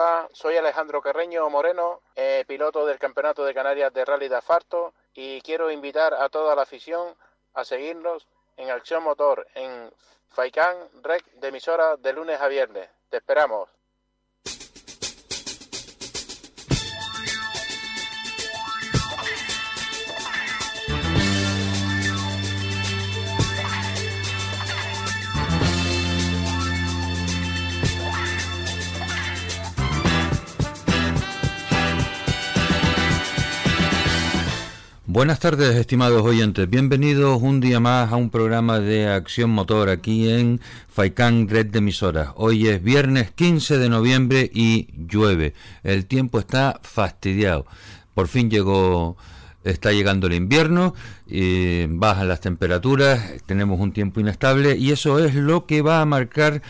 Hola, soy Alejandro Carreño Moreno, eh, piloto del Campeonato de Canarias de Rally de Asfalto y quiero invitar a toda la afición a seguirnos en Acción Motor en Faicán Rec de emisora de lunes a viernes. Te esperamos. Buenas tardes, estimados oyentes. Bienvenidos un día más a un programa de Acción Motor aquí en Faicán Red de Emisoras. Hoy es viernes 15 de noviembre y llueve. El tiempo está fastidiado. Por fin llegó, está llegando el invierno, y bajan las temperaturas, tenemos un tiempo inestable y eso es lo que va a marcar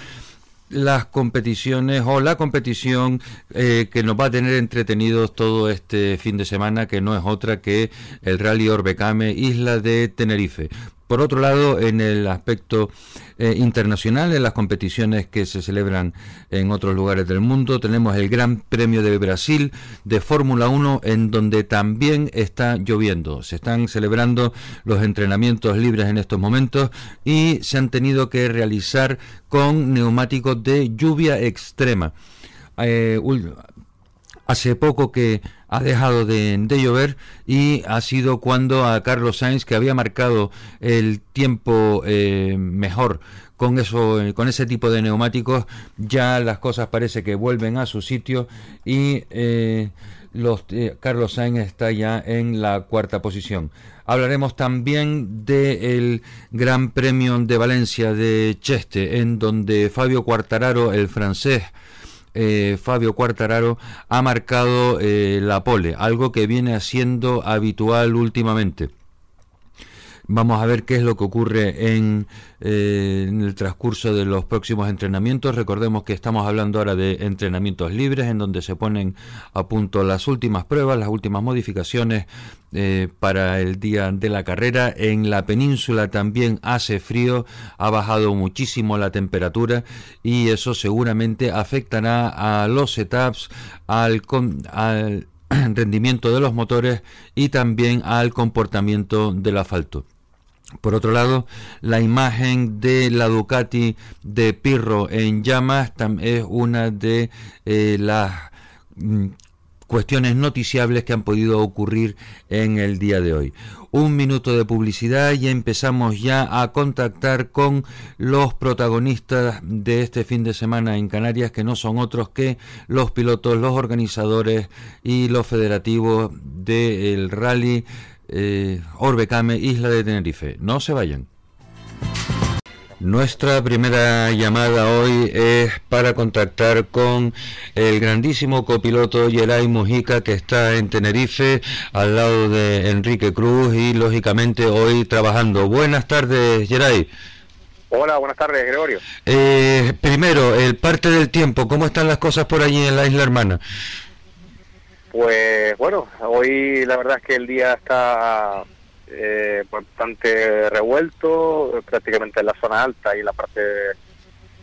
las competiciones o la competición eh, que nos va a tener entretenidos todo este fin de semana, que no es otra que el Rally Orbecame Isla de Tenerife. Por otro lado, en el aspecto eh, internacional, en las competiciones que se celebran en otros lugares del mundo, tenemos el Gran Premio de Brasil de Fórmula 1, en donde también está lloviendo. Se están celebrando los entrenamientos libres en estos momentos y se han tenido que realizar con neumáticos de lluvia extrema. Eh, hace poco que ha dejado de, llover y ha sido cuando a Carlos Sainz, que había marcado el tiempo eh, mejor con eso, con ese tipo de neumáticos, ya las cosas parece que vuelven a su sitio y eh, los, eh, Carlos Sainz está ya en la cuarta posición. Hablaremos también del Gran Premio de Valencia de Cheste, en donde Fabio Quartararo, el francés, eh, Fabio Quartararo ha marcado eh, la pole, algo que viene haciendo habitual últimamente. Vamos a ver qué es lo que ocurre en, eh, en, el transcurso de los próximos entrenamientos. Recordemos que estamos hablando ahora de entrenamientos libres, en donde se ponen a punto las últimas pruebas, las últimas modificaciones eh, para el día de la carrera. En la península también hace frío, ha bajado muchísimo la temperatura y eso seguramente afectará a los setups, al, al rendimiento de los motores y también al comportamiento del asfalto. Por otro lado, la imagen de la Ducati de Pirro en llamas es una de eh, las mm, cuestiones noticiables que han podido ocurrir en el día de hoy. Un minuto de publicidad y empezamos ya a contactar con los protagonistas de este fin de semana en Canarias, que no son otros que los pilotos, los organizadores y los federativos del rally eh, Orbecame, Isla de Tenerife. No se vayan. Nuestra primera llamada hoy es para contactar con el grandísimo copiloto Yeray Mujica que está en Tenerife al lado de Enrique Cruz y lógicamente hoy trabajando. Buenas tardes Yeray. Hola, buenas tardes Gregorio. Eh, primero, el parte del tiempo, ¿cómo están las cosas por allí en la isla hermana? Pues bueno, hoy la verdad es que el día está eh, bastante revuelto, prácticamente en la zona alta y la parte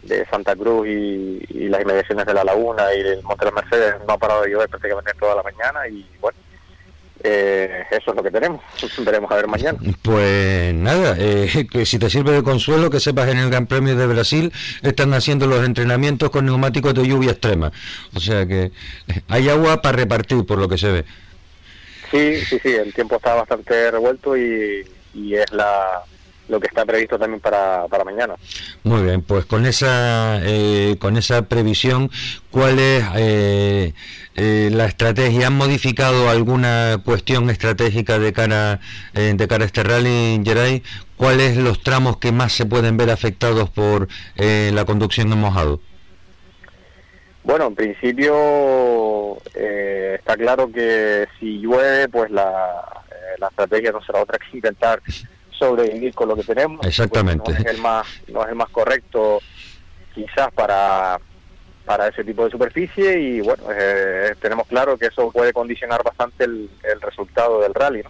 de Santa Cruz y, las inmediaciones de la laguna y el Monte de Mercedes no ha parado de llover prácticamente toda la mañana y bueno, eh, eso es lo que tenemos. Veremos a ver mañana. Pues nada, eh, que si te sirve de consuelo, que sepas en el Gran Premio de Brasil están haciendo los entrenamientos con neumáticos de lluvia extrema. O sea que hay agua para repartir, por lo que se ve. Sí, sí, sí, el tiempo está bastante revuelto y, es la, lo que está previsto también para, para mañana. Muy bien, pues con esa eh, con esa previsión, ¿cuál es eh, eh, la estrategia? ¿Han modificado alguna cuestión estratégica de cara de cara a este rally, Geray? ¿Cuáles los tramos que más se pueden ver afectados por la conducción en mojado? Bueno, en principio eh, está claro que si llueve, pues la, eh, la estrategia no será otra que intentar sobrevivir con lo que tenemos. Exactamente. no, es el más, no es el más correcto quizás para, para ese tipo de superficie y bueno, eh, tenemos claro que eso puede condicionar bastante el, el resultado del rally.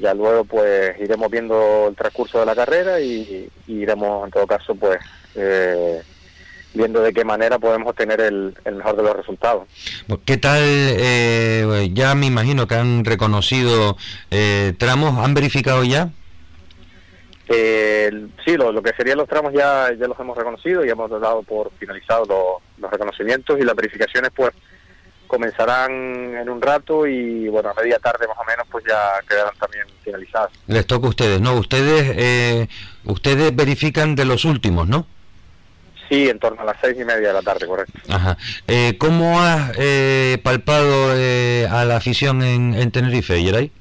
Ya luego pues iremos viendo el transcurso de la carrera y, iremos en todo caso pues... Eh, viendo de qué manera podemos obtener el, mejor de los resultados. ¿Qué tal? Eh, ya me imagino que han reconocido eh, tramos, ¿han verificado ya? Eh, sí, lo, que serían los tramos ya, ya los hemos reconocido y hemos dado por finalizados los, reconocimientos y las verificaciones pues comenzarán en un rato y bueno, a media tarde más o menos pues ya quedarán también finalizadas. Les toca a ustedes, ¿no? Ustedes, eh, ustedes verifican de los últimos, ¿no? Sí, en torno a las seis y media de la tarde, correcto. Ajá. Eh, ¿Cómo has eh, palpado eh, a la afición en, en Tenerife, Yeray?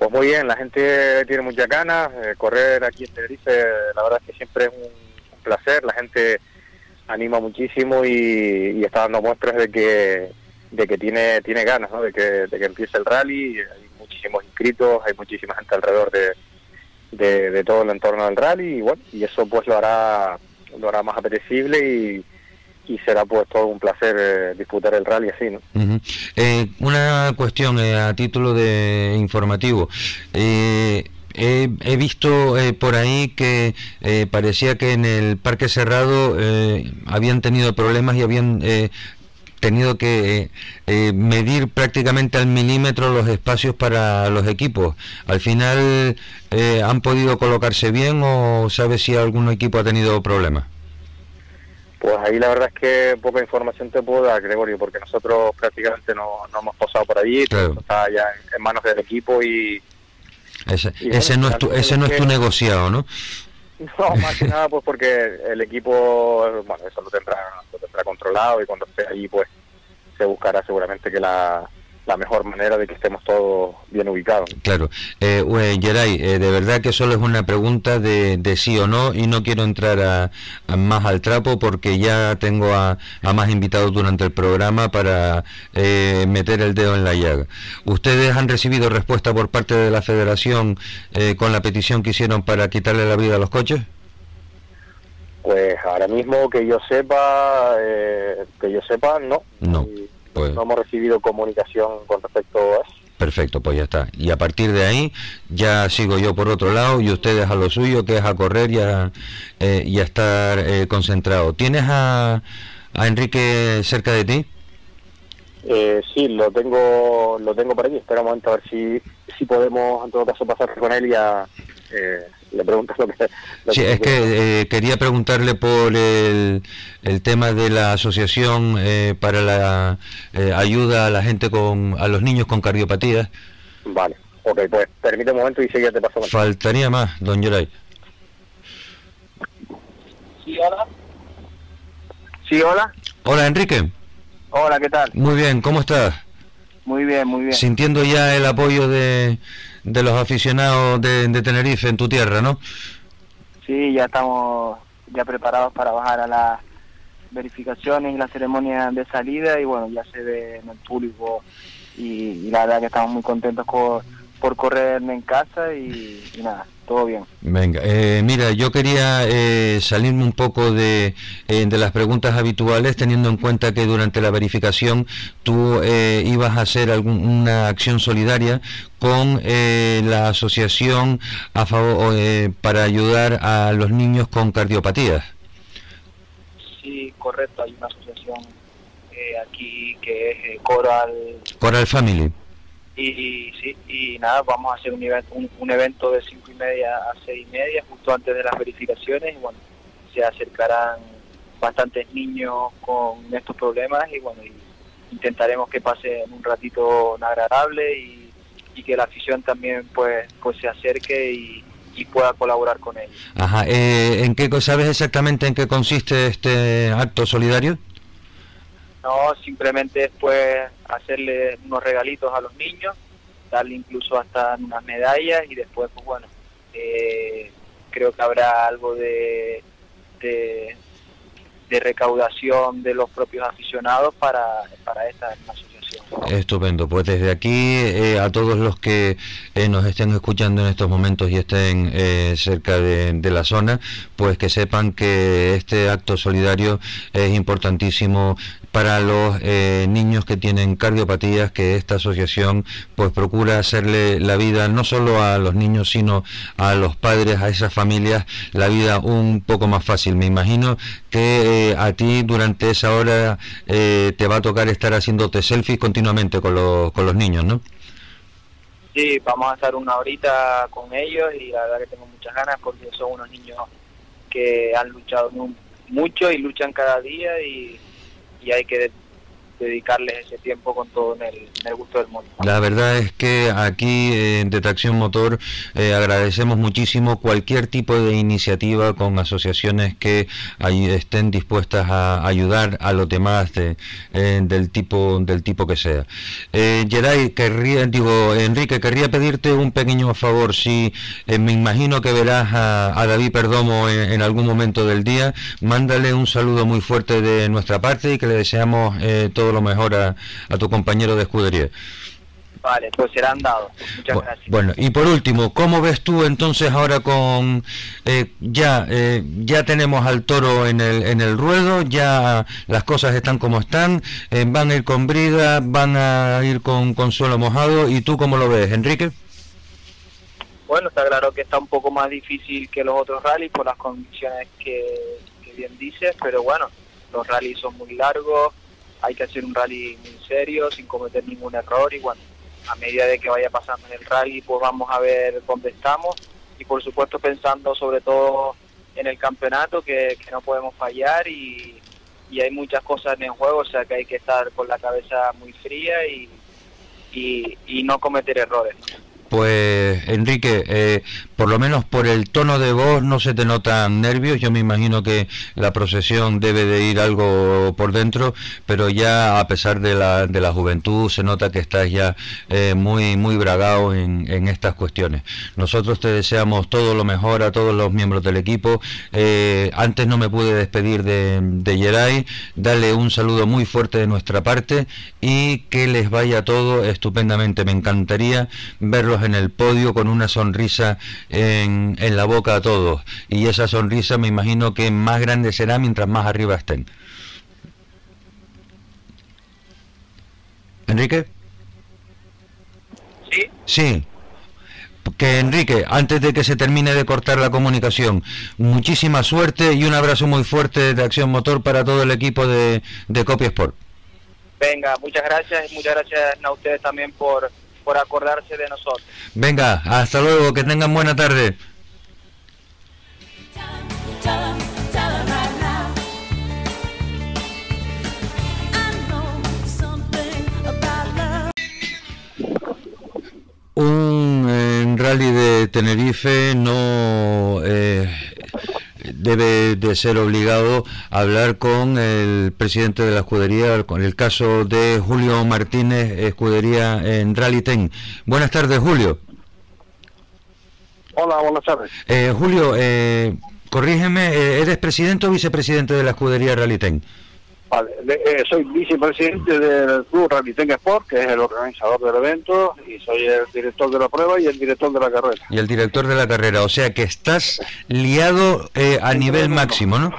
Pues muy bien, la gente tiene muchas ganas. correr aquí en Tenerife, la verdad es que siempre es un, placer. La gente anima muchísimo y, está dando muestras de que de que tiene tiene ganas, ¿no? De que, de que empiece el rally. Hay muchísimos inscritos, hay muchísima gente alrededor de, de, de todo el entorno del rally y bueno, y eso pues lo hará lo hará más apetecible y, será pues todo un placer eh, disputar el rally así, ¿no? Eh, una cuestión eh, a título de informativo. He, he, visto por ahí que parecía que en el parque cerrado habían tenido problemas y habían tenido que medir prácticamente al milímetro los espacios para los equipos. Al final, ¿han podido colocarse bien o sabe si algún equipo ha tenido problemas? Pues ahí la verdad es que poca información te puedo dar, Gregorio, porque nosotros prácticamente no, hemos pasado por allí, está ya en, manos del equipo y... Ese, ese no, es tu, ese no es tu negociado, ¿no? No, más que nada pues porque el equipo, bueno, eso lo tendrá, lo tendrá controlado y cuando esté allí pues se buscará seguramente que la, la mejor manera de que estemos todos bien ubicados. Claro. Eh, Geray, eh, de verdad que solo es una pregunta de, de sí o no y no quiero entrar a, más al trapo porque ya tengo a, más invitados durante el programa para eh, meter el dedo en la llaga. ¿Ustedes han recibido respuesta por parte de la federación eh, con la petición que hicieron para quitarle la vida a los coches? Pues ahora mismo que yo sepa, que yo sepa, no. No. Pues no hemos recibido comunicación con respecto a eso. Perfecto, pues ya está. Y a partir de ahí ya sigo yo por otro lado y ustedes a lo suyo, que es a correr y a, eh, y a estar eh, concentrado. ¿Tienes a, a Enrique cerca de ti? Eh, sí, lo tengo lo tengo por aquí. Espera un momento a ver si, si podemos en todo caso pasar con él y a, eh, le preguntas lo que... sí, es que eh, quería preguntarle por el, el, tema de la asociación eh, para la eh, ayuda a la gente con a los niños con cardiopatías. Vale, ok, pues permite un momento y ya te paso. Faltaría más, don Yoray. Sí, hola. Sí, hola. Hola, Enrique. Hola, ¿qué tal? Muy bien, ¿cómo estás? Muy bien, muy bien. Sintiendo ya el apoyo de de los aficionados de, Tenerife en tu tierra, ¿no? Sí, ya estamos ya preparados para bajar a las verificaciones y la ceremonia de salida y bueno, ya se ve en el público y, la verdad que estamos muy contentos por, por correrme en casa y nada, todo bien. Venga, eh, mira, yo quería eh, salirme un poco de, eh, de, las preguntas habituales, teniendo en cuenta que durante la verificación tú ibas a hacer alguna acción solidaria con la asociación a favor, para ayudar a los niños con cardiopatías. Sí, correcto, hay una asociación aquí que es Coral... Coral Family y, sí, y nada, vamos a hacer un, un, evento de cinco y media a seis y media, justo antes de las verificaciones, y bueno, se acercarán bastantes niños con estos problemas y bueno, intentaremos que pasen un ratito agradable y, que la afición también pues, pues se acerque y, pueda colaborar con ellos. Ajá, eh, ¿en qué, ¿sabes exactamente en qué consiste este acto solidario? No, simplemente después hacerle unos regalitos a los niños, darle incluso hasta unas medallas y después, pues bueno, eh, creo que habrá algo de, de, recaudación de los propios aficionados para, para esta asociación. Estupendo, pues desde aquí eh, a todos los que eh, nos estén escuchando en estos momentos y estén eh, cerca de, la zona, pues que sepan que este acto solidario es importantísimo para los eh, niños que tienen cardiopatías, que esta asociación pues procura hacerle la vida no solo a los niños, sino a los padres, a esas familias, la vida un poco más fácil. Me imagino que eh, a ti durante esa hora eh, te va a tocar estar haciéndote selfies continuamente con los, con los niños, ¿no? Sí, vamos a estar una horita con ellos y la verdad que tengo muchas ganas porque son unos niños que han luchado mucho y luchan cada día y, y hay que dedicarles ese tiempo con todo en el, gusto del mundo. La verdad es que aquí en de Tracción Motor eh, agradecemos muchísimo cualquier tipo de iniciativa con asociaciones que estén dispuestas a ayudar a los demás de, eh, del tipo del tipo que sea. Eh, querría, digo, Enrique, querría pedirte un pequeño favor. Si eh, me imagino que verás a, David Perdomo en, algún momento del día, mándale un saludo muy fuerte de nuestra parte y que le deseamos todo lo mejor a, tu compañero de escudería. Vale, pues serán dados. Muchas gracias. Bueno, y por último, ¿cómo ves tú entonces ahora con eh, ya eh, ya tenemos al toro en el en el ruedo, ya las cosas están como están, eh, van a ir con brida, van a ir con, con suelo mojado, ¿y tú cómo lo ves, Enrique? Bueno, está claro que está un poco más difícil que los otros rallies por las condiciones que, que bien dices, pero bueno, los rallies son muy largos, hay que hacer un rally muy serio, sin cometer ningún error y bueno, a medida de que vaya pasando en el rally, pues vamos a ver dónde estamos y por supuesto pensando sobre todo en el campeonato que, no podemos fallar y, hay muchas cosas en el juego, o sea que hay que estar con la cabeza muy fría y, y, no cometer errores. Pues Enrique, eh, por lo menos por el tono de voz no se te notan nervios. Yo me imagino que la procesión debe de ir algo por dentro, pero ya a pesar de la, de la juventud se nota que estás ya eh, muy muy bragado en, en, estas cuestiones. Nosotros te deseamos todo lo mejor a todos los miembros del equipo. Eh, antes no me pude despedir de, de. Dale un saludo muy fuerte de nuestra parte y que les vaya todo estupendamente. Me encantaría verlos en el podio con una sonrisa en, en la boca a todos. Y esa sonrisa me imagino que más grande será mientras más arriba estén. Enrique. Sí. Sí. Que Enrique, antes de que se termine de cortar la comunicación, muchísima suerte y un abrazo muy fuerte de Acción Motor para todo el equipo de, de Copia Sport. Venga, muchas gracias y muchas gracias a ustedes también por, acordarse de nosotros. Venga, hasta luego, que tengan buena tarde. Un rally de Tenerife no eh, debe de ser obligado a hablar con el presidente de la escudería, con el caso de Julio Martínez, escudería en Rally Ten. Buenas tardes, Julio. Hola, buenas tardes. Eh, Julio, eh, corrígeme, eh, ¿eres presidente o vicepresidente de la escudería Rally Ten? Vale, eh, soy vicepresidente del Club Ralliten Sport, que es el organizador del evento, y soy el director de la prueba y el director de la carrera. Y el director de la carrera, o sea que estás liado eh, a nivel máximo, ¿no?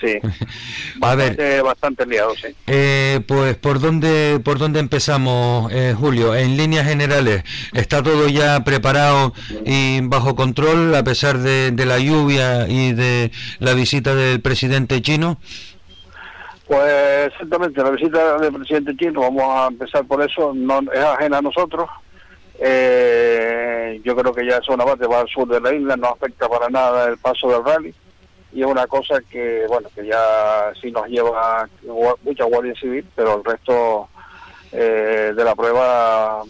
Sí, a ver, bastante liado, sí. Eh, pues, ¿por dónde, ¿por dónde empezamos, Julio? En líneas generales, ¿está todo ya preparado y bajo control a pesar de, de la lluvia y de la visita del presidente chino? Pues exactamente, la visita del presidente chino, vamos a empezar por eso, no es ajena a nosotros. Eh, yo creo que ya es una parte va al sur de la isla, no afecta para nada el paso del rally y es una cosa que, bueno, que ya sí nos lleva mucha Guardia Civil, pero el resto eh, de la prueba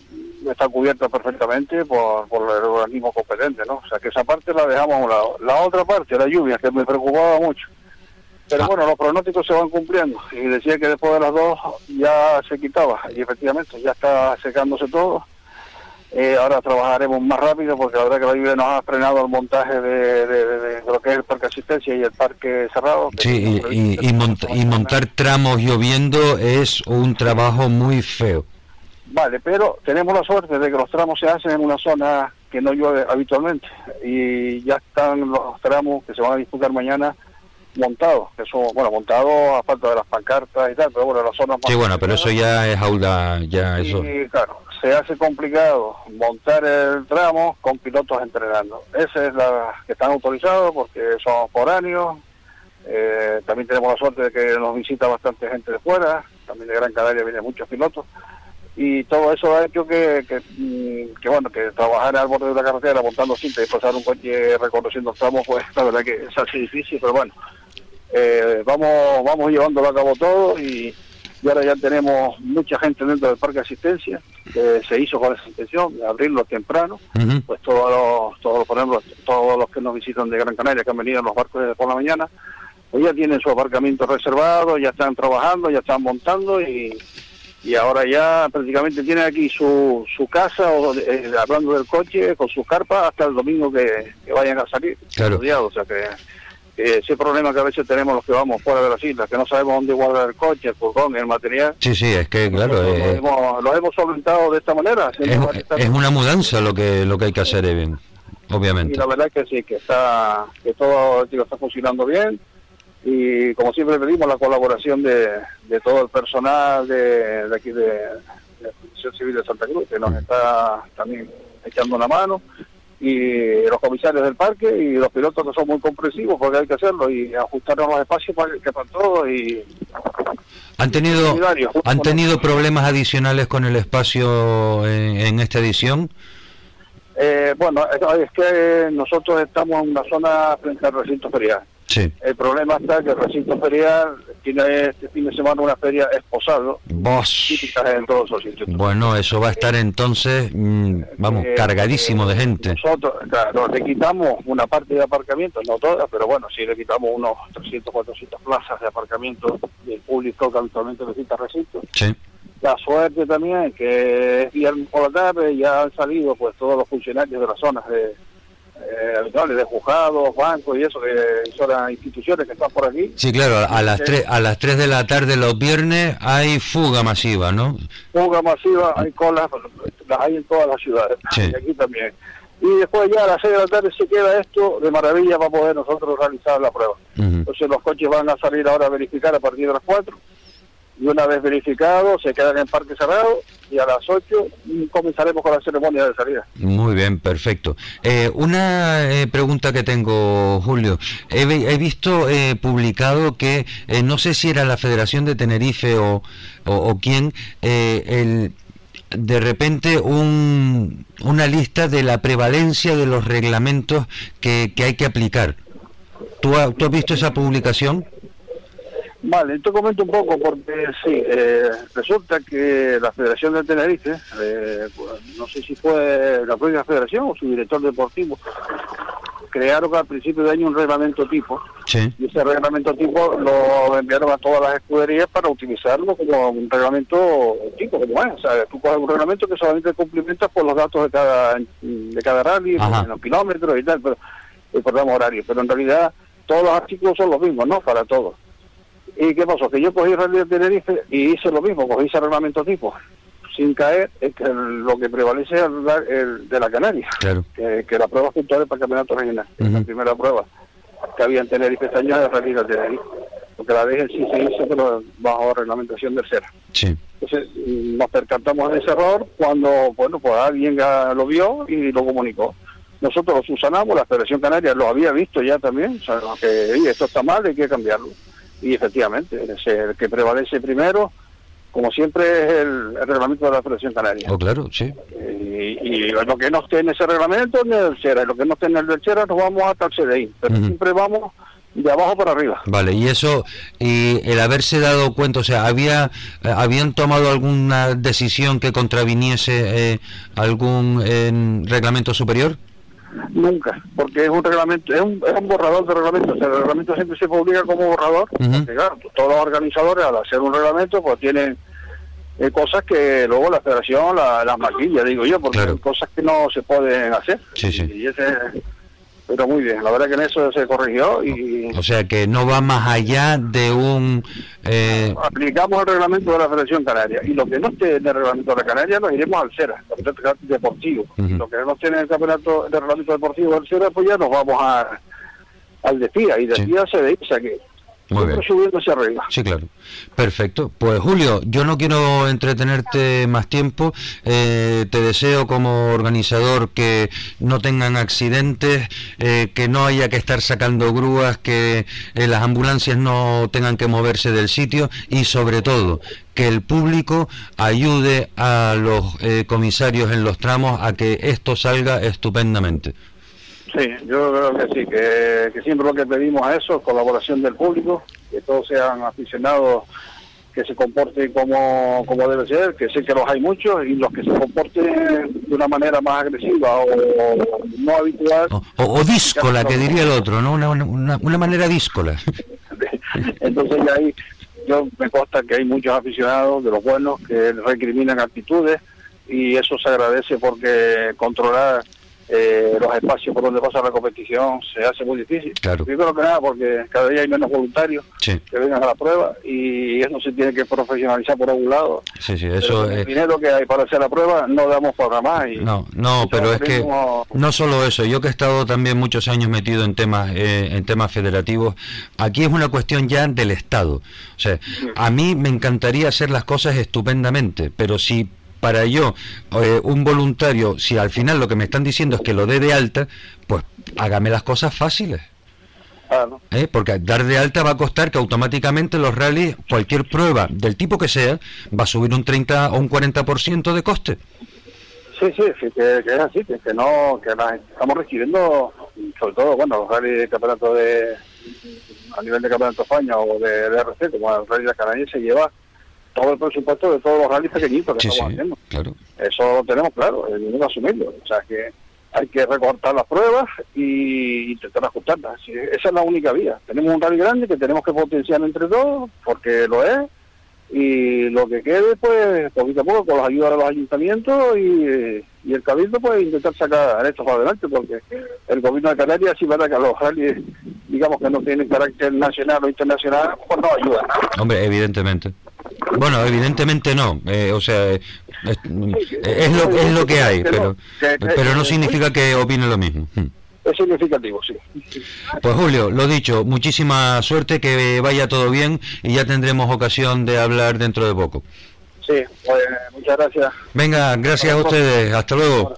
está cubierta perfectamente por, por el organismo competente, ¿no? O sea que esa parte la dejamos a un lado. La otra parte, la lluvia, que me preocupaba mucho pero ah. bueno, los pronósticos se van cumpliendo y decía que después de las dos ya se quitaba y efectivamente ya está secándose todo. Eh, ahora trabajaremos más rápido porque la verdad que la lluvia nos ha frenado el montaje de, lo que es el parque asistencia y el parque cerrado. Sí, y, y, montar tramos lloviendo es un trabajo muy feo. Vale, pero tenemos la suerte de que los tramos se hacen en una zona que no llueve habitualmente y ya están los tramos que se van a disputar mañana montados, que son, bueno, montados a falta de las pancartas y tal, pero bueno, las zonas más... Sí, bueno, pero eso ya es aula, ya eso... Y claro, se hace complicado montar el tramo con pilotos entrenando. Esa es la que están autorizados porque son foráneos. Eh, también tenemos la suerte de que nos visita bastante gente de fuera, también de Gran Canaria vienen muchos pilotos y todo eso ha hecho que, que, mm, que, bueno que trabajar al borde de la carretera montando cinta y pasar un coche reconociendo tramos pues la verdad que es así difícil pero bueno eh, vamos vamos llevándolo a cabo todo y, ahora ya tenemos mucha gente dentro del parque de asistencia que se hizo con esa intención de abrirlo temprano pues todos los todos por ejemplo todos los que nos visitan de Gran Canaria que han venido en los barcos desde por la mañana pues ya tienen su aparcamiento reservado ya están trabajando ya están montando y y ahora ya prácticamente tiene aquí su, su casa, o, eh, hablando del coche, con sus carpas hasta el domingo que, vayan a salir. Claro. o sea que, ese problema que a veces tenemos los que vamos fuera de las islas, que no sabemos dónde guardar el coche, el furgón, el material. Sí, sí, es que claro. Lo, eh, hemos, lo, hemos, solventado de esta manera. Es, una mudanza lo que lo que hay que hacer, bien, obviamente. Y la verdad es que sí, que está que todo está funcionando bien y como siempre pedimos la colaboración de, de todo el personal de, aquí de, la Policía Civil de Santa Cruz, que nos está también echando una mano, y los comisarios del parque y los pilotos que son muy comprensivos porque hay que hacerlo y ajustarnos los espacios para que para todo y han tenido han tenido problemas adicionales con el espacio en, esta edición eh, bueno es que nosotros estamos en una zona frente al recinto ferial el problema está que el recinto ferial tiene este fin de semana una feria esposado. En todos los sitios. Bueno, eso va a estar entonces, mm, vamos, eh, cargadísimo de gente. Nosotros, claro, le quitamos una parte de aparcamiento, no todas, pero bueno, sí le quitamos unos 300, 400 plazas de aparcamiento del público que habitualmente visita recinto. Sí. La suerte también que es viernes por la tarde ya han salido pues todos los funcionarios de las zonas de eh, habituales de juzgados, bancos y eso, que son las instituciones que están por aquí. Sí, claro, a las, tres, a las 3 de la tarde los viernes hay fuga masiva, ¿no? Fuga masiva, hay colas, las hay en todas las ciudades, y aquí también. Y después ya a las 6 de la tarde se queda esto de maravilla para poder nosotros realizar la prueba. Entonces los coches van a salir ahora a verificar a partir de las 4 y una vez verificado se quedan en parque cerrado y a las 8 comenzaremos con la ceremonia de salida. Muy bien, perfecto. Eh, una eh, pregunta que tengo, Julio. He, visto eh, publicado que, no sé si era la Federación de Tenerife o, o, quién, el, de repente un, una lista de la prevalencia de los reglamentos que, que hay que aplicar. ¿Tú, ¿Tú has visto esa publicación? Vale, te comento un poco porque sí, eh, resulta que la Federación de Tenerife, eh, no sé si fue la propia federación o su director deportivo, crearon al principio de año un reglamento tipo y ese reglamento tipo lo enviaron a todas las escuderías para utilizarlo como un reglamento tipo, como es. O sea, tú coges un reglamento que solamente cumplimenta por los datos de cada de cada rally, los kilómetros y tal, pero el programa horario, pero en realidad todos los artículos son los mismos, ¿no? Para todos. ¿Y qué pasó? Que yo cogí Rally de Tenerife y hice lo mismo, cogí ese reglamento tipo, sin caer es que lo que prevalece es el, de la Canaria, que, la prueba puntual para el campeonato regional, la primera prueba que había en Tenerife este año de Rally de Tenerife, porque la vez sí se hizo, pero bajo reglamentación tercera. Sí. Entonces nos percatamos de ese error cuando, bueno, pues alguien lo vio y lo comunicó nosotros lo subsanamos, la Federación Canaria lo había visto ya también, o sea, que esto está mal, hay que cambiarlo y efectivamente, el que prevalece primero, como siempre, es el, reglamento de la Federación Canaria. Oh, claro, sí. Y, lo que no esté en ese reglamento es el CERA, y lo que no esté en el del CERA nos vamos hasta el CDI, pero siempre vamos de abajo para arriba. Vale, y eso, y el haberse dado cuenta, o sea, había habían tomado alguna decisión que contraviniese eh, algún reglamento superior? Nunca, porque es un reglamento, es un, es un borrador de reglamento. el reglamento siempre se publica como borrador. claro, todos los organizadores al hacer un reglamento pues tienen eh, cosas que luego la federación las maquilla, digo yo, porque hay cosas que no se pueden hacer. Sí, sí. Y ese pero muy bien, la verdad que en eso se corrigió y... O sea que no va más allá de un... Eh... Aplicamos el reglamento de la Federación Canaria y lo que no esté en el reglamento de la Canaria nos iremos al CERA, campeonato deportivo. Lo que no esté en el campeonato de reglamento deportivo del CERA, pues ya nos vamos a, al de FIA y de Sí. Se sea que Muy bien. subiendo hacia arriba. Sí, claro. Perfecto. Pues Julio, yo no quiero entretenerte más tiempo. Eh, te deseo como organizador que no tengan accidentes, eh, que no haya que estar sacando grúas, que eh, las ambulancias no tengan que moverse del sitio y sobre todo que el público ayude a los comisarios en los tramos a que esto salga estupendamente. Sí, yo creo que sí, que, que siempre lo que pedimos es eso, colaboración del público, que todos sean aficionados, que se comporten como, como debe ser, que sé que los hay muchos, y los que se comporten de una manera más agresiva o no habitual, O, o- o díscola, que diría el otro, ¿no? Una, una, una manera díscola. entonces ya ahí yo me consta que hay muchos aficionados de los buenos que recriminan actitudes y eso se agradece porque controlar eh, los espacios por donde pasa la competición se hace muy difícil. Claro. Primero que nada porque cada día hay menos voluntarios Sí, que vengan a la prueba y eso se tiene que profesionalizar por algún lado. sí, sí, eso el dinero que hay para hacer la prueba no damos para más. Y No, no, pero es que no solo eso, yo que he estado también muchos años metido en temas eh, en temas federativos, aquí es una cuestión ya del Estado. O sea, a mí me encantaría hacer las cosas estupendamente, pero si para yo, eh, un voluntario, si al final lo que me están diciendo es que lo dé de alta, pues hágame las cosas fáciles. Claro. ¿eh? Porque dar de alta va a costar que automáticamente los rallies, cualquier prueba del tipo que sea, va a subir un 30 o un 40% de coste. Sí, sí, sí, que, que es así, que, que no, que las estamos recibiendo, sobre todo, bueno, los rally de campeonato de, a nivel de campeonato de España o de, de RC, como el rally de canadiense lleva todo el presupuesto de todos los rallies pequeñitos que Sí, sí, estamos haciendo. claro. Eso lo tenemos claro, el dinero asumirlo. O sea que hay que recortar las pruebas y intentar ajustarlas. Esa es la única vía. Tenemos un rally grande que tenemos que potenciar entre todos, porque lo es, y lo que quede, pues, poquito a poco, con las ayudas de los ayuntamientos y, y el cabildo, pues, intentar sacar esto para adelante, porque el gobierno de Canarias, sí, verdad que a los rallies, digamos que no tienen carácter nacional o internacional, pues no ayuda. Hombre, evidentemente. Bueno, evidentemente no. eh, o sea, eh, es, es lo, es lo que hay, pero, pero no significa que opine lo mismo. Hmm. Es significativo, sí. Pues Julio, lo dicho, muchísima suerte, que vaya todo bien y ya tendremos ocasión de hablar dentro de poco. Sí, pues, muchas gracias. Venga, gracias a ustedes. Hasta luego.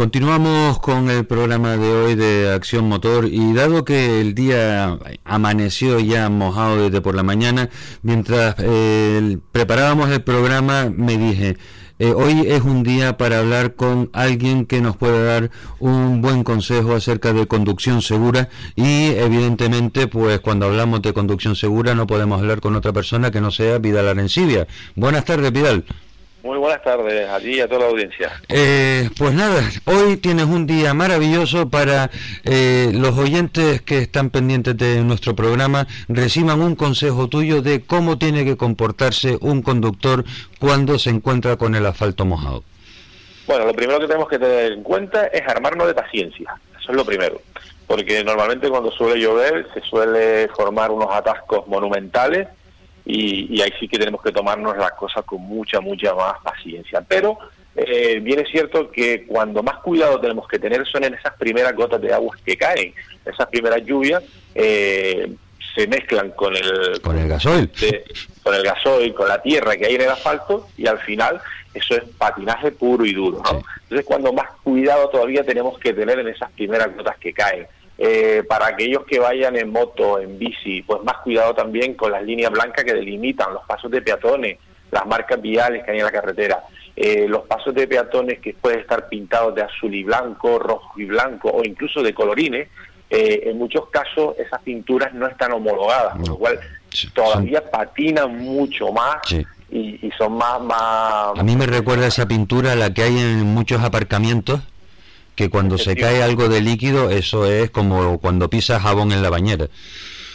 Continuamos con el programa de hoy de Acción Motor y dado que el día amaneció ya mojado desde por la mañana, mientras eh, preparábamos el programa me dije, eh, hoy es un día para hablar con alguien que nos pueda dar un buen consejo acerca de conducción segura y evidentemente pues cuando hablamos de conducción segura no podemos hablar con otra persona que no sea Vidal Arencibia. Buenas tardes Vidal. Muy buenas tardes a ti y a toda la audiencia. Eh, pues nada, hoy tienes un día maravilloso para eh, los oyentes que están pendientes de nuestro programa, reciban un consejo tuyo de cómo tiene que comportarse un conductor cuando se encuentra con el asfalto mojado. Bueno, lo primero que tenemos que tener en cuenta es armarnos de paciencia. Eso es lo primero. Porque normalmente cuando suele llover se suele formar unos atascos monumentales y, y ahí sí que tenemos que tomarnos las cosas con mucha, mucha más paciencia. Pero eh, bien es cierto que cuando más cuidado tenemos que tener son en esas primeras gotas de agua que caen, esas primeras lluvias. Eh, se mezclan con el Con el gasoil. de- con el gasoil, con la tierra que hay en el asfalto y al final eso es patinaje puro y duro. Entonces cuando más cuidado todavía tenemos que tener en esas primeras gotas que caen. Eh, para aquellos que vayan en moto, en bici, pues más cuidado también con las líneas blancas que delimitan los pasos de peatones, las marcas viales que hay en la carretera, eh, los pasos de peatones que pueden estar pintados de azul y blanco, rojo y blanco o incluso de colorines, eh, en muchos casos esas pinturas no están homologadas, con lo cual Sí, todavía patinan mucho más Sí. y, y son más, más A mí me recuerda esa pintura la que hay en muchos aparcamientos, que cuando se cae algo de líquido, eso es como cuando pisas jabón en la bañera.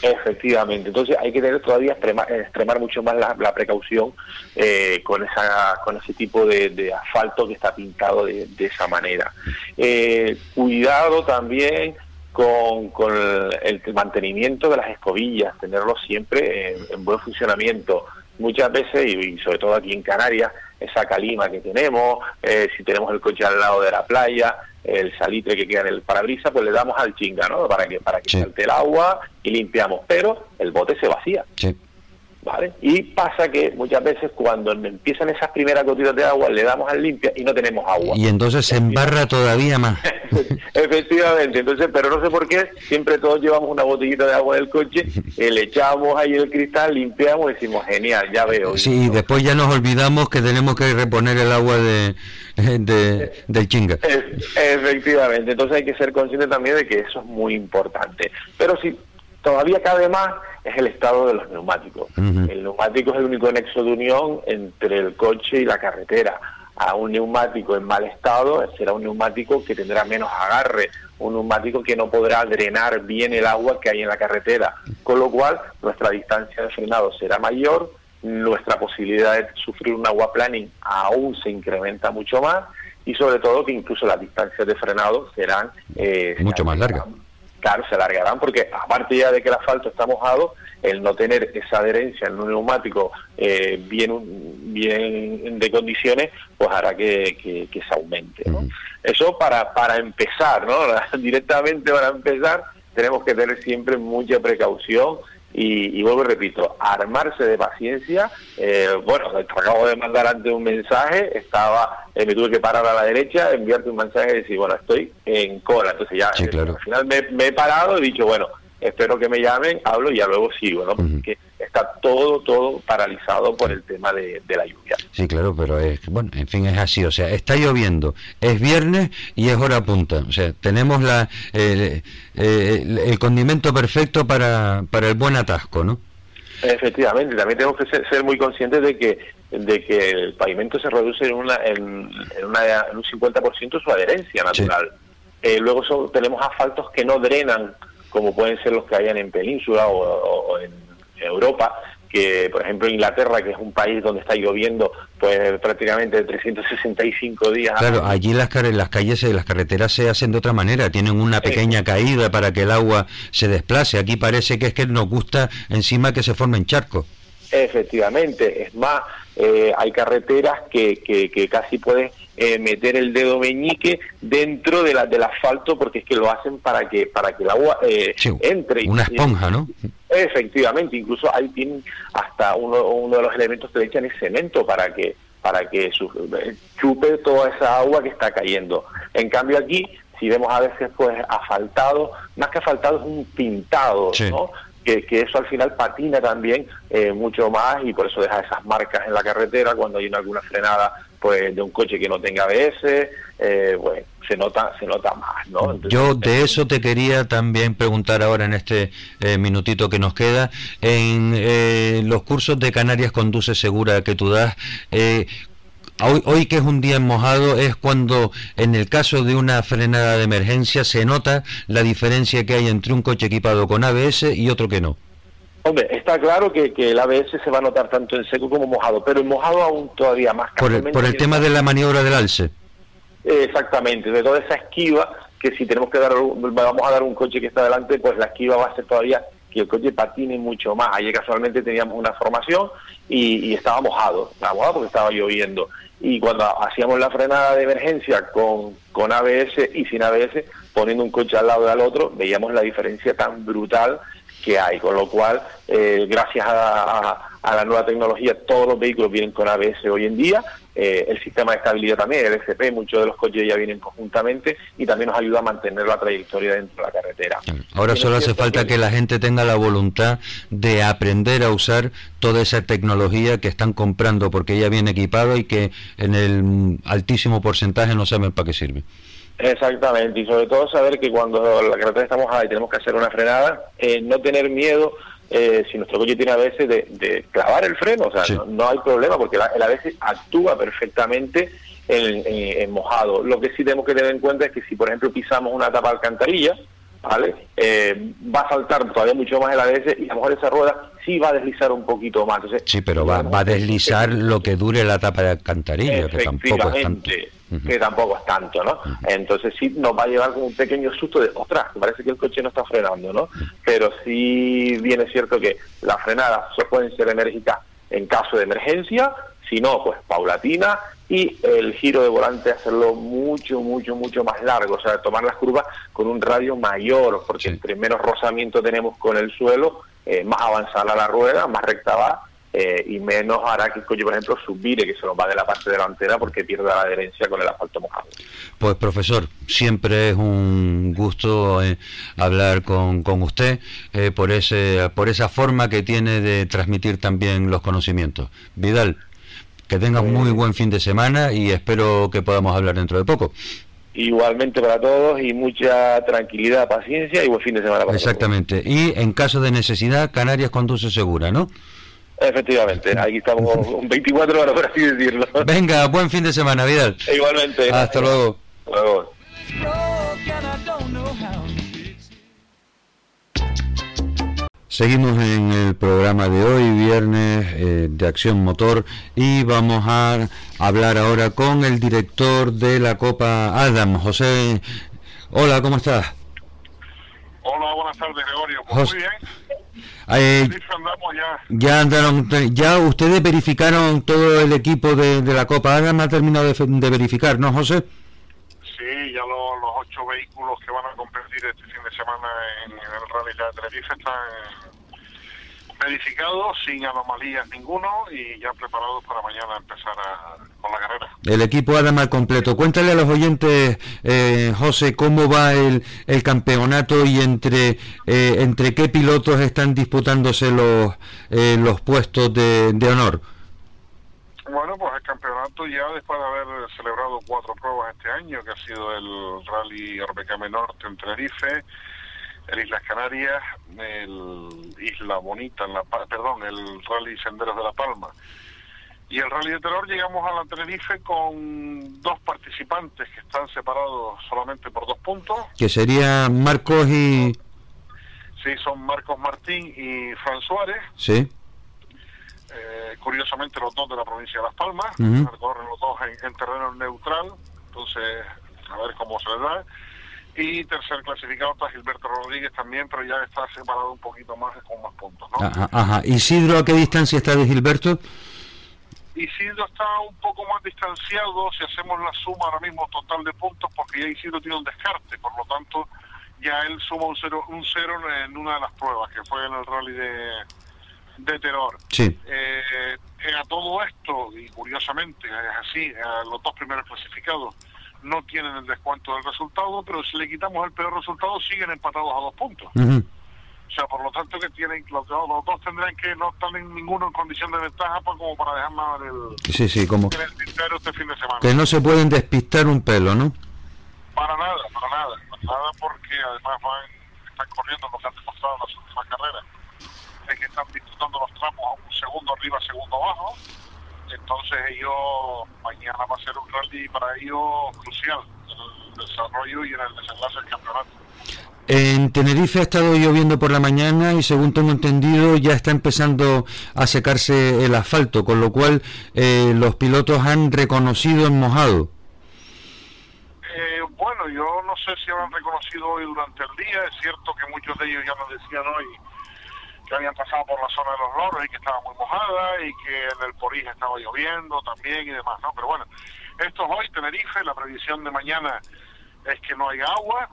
Efectivamente, entonces hay que tener todavía extrema- extremar mucho más la, la precaución eh, con esa con ese tipo de, de asfalto que está pintado de, de esa manera. Eh, cuidado también con, con el, el mantenimiento de las escobillas, tenerlo siempre en, en buen funcionamiento. Muchas veces, y, y sobre todo aquí en Canarias, esa calima que tenemos, eh, si tenemos el coche al lado de la playa, el salitre que queda en el parabrisas, pues le damos al chinga, ¿no? Para que para que salte el agua y limpiamos, pero el bote se vacía. Sí. ¿Vale? Y pasa que muchas veces cuando empiezan esas primeras gotitas de agua le damos al limpia y no tenemos agua. Y entonces se embarra todavía más. Efectivamente, entonces, pero no sé por qué, siempre todos llevamos una botellita de agua del coche, eh, le echamos ahí el cristal, limpiamos y decimos, genial, ya veo. Sí, y después ya nos olvidamos que tenemos que reponer el agua de, de, del chinga. Efectivamente, entonces hay que ser consciente también de que eso es muy importante. Pero si todavía cabe más, es el estado de los neumáticos. El neumático es el único nexo de unión entre el coche y la carretera. A un neumático en mal estado será un neumático que tendrá menos agarre, un neumático que no podrá drenar bien el agua que hay en la carretera, con lo cual nuestra distancia de frenado será mayor, nuestra posibilidad de sufrir un planning aún se incrementa mucho más y sobre todo que incluso las distancias de frenado serán eh, mucho más largas claro, se alargarán porque aparte ya de que el asfalto está mojado, el no tener esa adherencia en un neumático eh, bien, bien de condiciones, pues hará que, se aumente. Eso para, para empezar, ¿no? directamente para empezar, tenemos que tener siempre mucha precaución y, vuelvo y repito, armarse de paciencia. Eh, bueno, te acabo de mandar antes un mensaje, estaba, eh, me tuve que parar a la derecha, enviarte un mensaje y decir, bueno, estoy en cola. Entonces ya, eh, al final me, he parado y he dicho, bueno, espero que me llamen, hablo y ya luego sigo, ¿no? Porque está todo, todo paralizado por el tema de, la lluvia. Sí, claro, pero es, bueno, en fin, es así, o sea, está lloviendo, es viernes y es hora punta, o sea, tenemos la, el, condimento perfecto para, para el buen atasco, ¿no? Efectivamente, también tenemos que ser, muy conscientes de que de que el pavimento se reduce en, una, en, una, en un 50% su adherencia natural. Eh, luego tenemos asfaltos que no drenan como pueden ser los que hayan en península o, en Europa, que por ejemplo Inglaterra, que es un país donde está lloviendo pues prácticamente 365 días. Claro, allí las, las calles y las carreteras se hacen de otra manera, tienen una pequeña caída para que el agua se desplace. Aquí parece que es que nos gusta encima que se formen charcos. Efectivamente, es más, eh, hay carreteras que, que, casi puedes eh, meter el dedo meñique dentro de la, del asfalto porque es que lo hacen para que para que el agua eh, entre. Una esponja, ¿no? Efectivamente, incluso ahí tienen hasta uno, uno de los elementos que le echan es cemento para que para que chupe toda esa agua que está cayendo. En cambio aquí, si vemos a veces pues asfaltado, más que asfaltado es un pintado, ¿no? que, eso al final patina también eh, mucho más y por eso deja esas marcas en la carretera cuando hay una, alguna frenada pues de un coche que no tenga ABS, eh, pues se nota se nota más, ¿no? Yo de eso te quería también preguntar ahora en este eh, minutito que nos queda en los cursos de Canarias Conduce Segura que tú das. Hoy, hoy, que es un día mojado es cuando en el caso de una frenada de emergencia se nota la diferencia que hay entre un coche equipado con ABS y otro que no. Hombre, está claro que, el ABS se va a notar tanto en seco como mojado, pero en mojado aún todavía más. Por el, por el tema de la maniobra del alce. exactamente, de toda esa esquiva que si tenemos que dar, vamos a dar un coche que está adelante, pues la esquiva va a ser todavía que el coche patine mucho más. Ayer casualmente teníamos una formación y, y estaba mojado, estaba mojado porque estaba lloviendo y cuando hacíamos la frenada de emergencia con, con ABS y sin ABS, poniendo un coche al lado del otro, veíamos la diferencia tan brutal que hay, con lo cual, eh, gracias a, a, la nueva tecnología, todos los vehículos vienen con ABS hoy en día, eh, el sistema de estabilidad también, el SP, muchos de los coches ya vienen conjuntamente y también nos ayuda a mantener la trayectoria dentro de la carretera. Ahora solo hace falta que... la gente tenga la voluntad de aprender a usar toda esa tecnología que están comprando porque ya viene equipado y que en el altísimo porcentaje no saben para qué sirve. Exactamente, y sobre todo saber que cuando la carretera está mojada y tenemos que hacer una frenada, eh, no tener miedo eh, si nuestro coche tiene a veces de, clavar el freno, o sea, no, hay problema porque el a veces actúa perfectamente en, mojado. Lo que sí tenemos que tener en cuenta es que si, por ejemplo, pisamos una tapa de alcantarilla, ¿vale? Eh, va a saltar todavía mucho más el ABS y a lo mejor esa rueda sí va a deslizar un poquito más. sí, pero va, a deslizar lo que dure la tapa de alcantarilla, que tampoco es tanto. Que tampoco es tanto, ¿no? Entonces sí nos va a llevar como un pequeño susto de, ostras, parece que el coche no está frenando, ¿no? Pero sí viene cierto que las frenadas pueden ser enérgicas en caso de emergencia, Si no, pues paulatina y el giro de volante hacerlo mucho, mucho, mucho más largo, o sea, tomar las curvas con un radio mayor, porque entre menos rozamiento tenemos con el suelo, eh, más avanzada la rueda, más recta va eh, y menos hará que el coche, por ejemplo, subire, que se nos va de la parte delantera porque pierda la adherencia con el asfalto mojado. Pues profesor, siempre es un gusto eh, hablar con, con usted eh, por, ese, por esa forma que tiene de transmitir también los conocimientos. Vidal, que tenga un muy buen fin de semana y espero que podamos hablar dentro de poco. Igualmente para todos y mucha tranquilidad, paciencia y buen fin de semana para Exactamente. Y en caso de necesidad, Canarias conduce segura, ¿no? Efectivamente, aquí estamos 24 horas, por así decirlo. Venga, buen fin de semana, Vidal. Igualmente. Hasta luego. luego. Seguimos en el programa de hoy, viernes eh, de Acción Motor, y vamos a hablar ahora con el director de la Copa Adam, José. Hola, ¿cómo estás? Hola, buenas tardes, Gregorio. Pues muy bien. Eh, ya. ya andaron, ya ustedes verificaron todo el equipo de, de la Copa Adam ha terminado de, de verificar, ¿no, José? Sí, ya lo- los ocho vehículos que van a competir este fin de semana en, el Rally de Tenerife están verificados sin anomalías ninguno y ya preparados para mañana empezar a- con la carrera. El equipo Adam al completo. Cuéntale a los oyentes, eh, José, cómo va el, el campeonato y entre eh, entre qué pilotos están disputándose los eh, los puestos de, de honor. Bueno, pues el campeonato ya después de haber celebrado cuatro pruebas este año, que ha sido el Rally Orbecame Norte en Tenerife, el Islas Canarias, el Isla Bonita, en la, perdón, el Rally Senderos de la Palma y el Rally de Terror, llegamos a la Tenerife con dos participantes que están separados solamente por dos puntos. Que sería Marcos y... Sí, son Marcos Martín y Fran Suárez. Sí. Eh, curiosamente los dos de la provincia de Las Palmas, corren los dos en, en terreno neutral, entonces a ver cómo se les da. Y tercer clasificado está Gilberto Rodríguez también, pero ya está separado un poquito más con más puntos. ¿no? Ajá, ajá. ¿Isidro a qué distancia está de Gilberto? Isidro está un poco más distanciado si hacemos la suma ahora mismo total de puntos, porque ya Isidro tiene un descarte, por lo tanto ya él suma un cero, un cero en una de las pruebas, que fue en el rally de, de Terror. Sí. Eh, eh, a todo esto, y curiosamente es así, eh, los dos primeros clasificados no tienen el descuento del resultado, pero si le quitamos el peor resultado siguen empatados a dos puntos. O sea, por lo tanto que tienen los, dos- los dos tendrán que no estar en ninguno en condición de ventaja pues, como para dejar más en el, Sí, sí, como el este fin de semana. que no se pueden despistar un pelo, ¿no? Para nada, para nada, para nada porque además van, están corriendo lo que han demostrado en las últimas carreras, es que están disfrutando los tramos a un segundo arriba, segundo abajo, entonces ellos, mañana va a ser un rally para ellos crucial en el desarrollo y en el desenlace del campeonato. En Tenerife ha estado lloviendo por la mañana y según tengo entendido ya está empezando a secarse el asfalto, con lo cual eh, los pilotos han reconocido en mojado. Eh, bueno, yo no sé si habrán reconocido hoy durante el día. Es cierto que muchos de ellos ya nos decían hoy que habían pasado por la zona de los loros y que estaba muy mojada y que en el Porij estaba lloviendo también y demás, ¿no? Pero bueno, esto es hoy, Tenerife. La previsión de mañana es que no haya agua.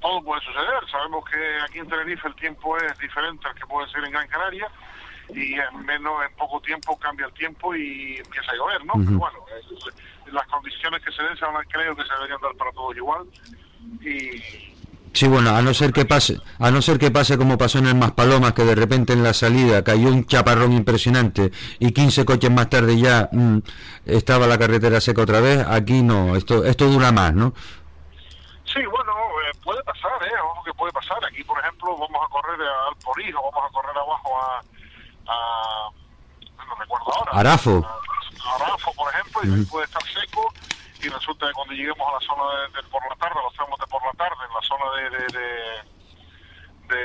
Todo puede suceder. Sabemos que aquí en Tenerife el tiempo es diferente al que puede ser en Gran Canaria y en menos en poco tiempo cambia el tiempo y empieza a llover, ¿no? Pero bueno, el- las condiciones que se den se van a- creo que se deberían dar para todos igual y Sí, bueno, a no ser que pase, a no ser que pase como pasó en el Maspalomas, que de repente en la salida cayó un chaparrón impresionante y 15 coches más tarde ya mm, estaba la carretera seca otra vez. Aquí no, esto esto dura más, ¿no? Sí, bueno, eh, puede pasar, ¿eh? Ojo que puede pasar. Aquí, por ejemplo, vamos a correr al Porijo, vamos a correr abajo a... a no recuerdo ahora. Arafo. A, a Arafo, por ejemplo, y ahí puede estar seco. Y resulta que cuando lleguemos a la zona de, de por la tarde, a los tramos de por la tarde, en la zona de... de, de,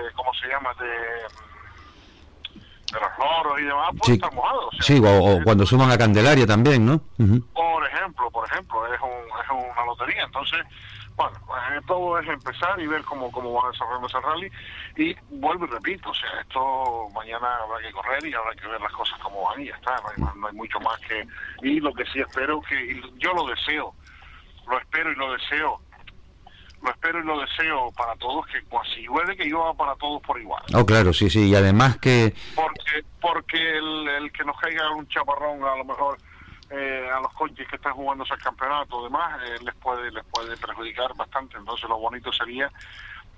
de- ¿Cómo se llama? De, de los loros y demás, puede Sí. estar mojado. o sea, Sí, o, o cuando suban a Candelaria también, ¿no? Por ejemplo, por ejemplo, es, un, es una lotería. Entonces, bueno, eh, todo es empezar y ver cómo, cómo va desarrollándose el rally. Y vuelvo y repito, o sea, esto mañana habrá que correr y habrá que ver las cosas como van y ya está, no hay, no hay mucho más que... Y lo que sí espero que, y yo lo deseo, lo espero y lo deseo, lo espero y lo deseo para todos, que si llueve que llueva para todos por igual. Oh, claro, sí, sí, y además que... Porque, porque el, el que nos caiga un chaparrón a lo mejor eh, a los coches que están jugando ese campeonato demás eh, les puede les puede perjudicar bastante entonces lo bonito sería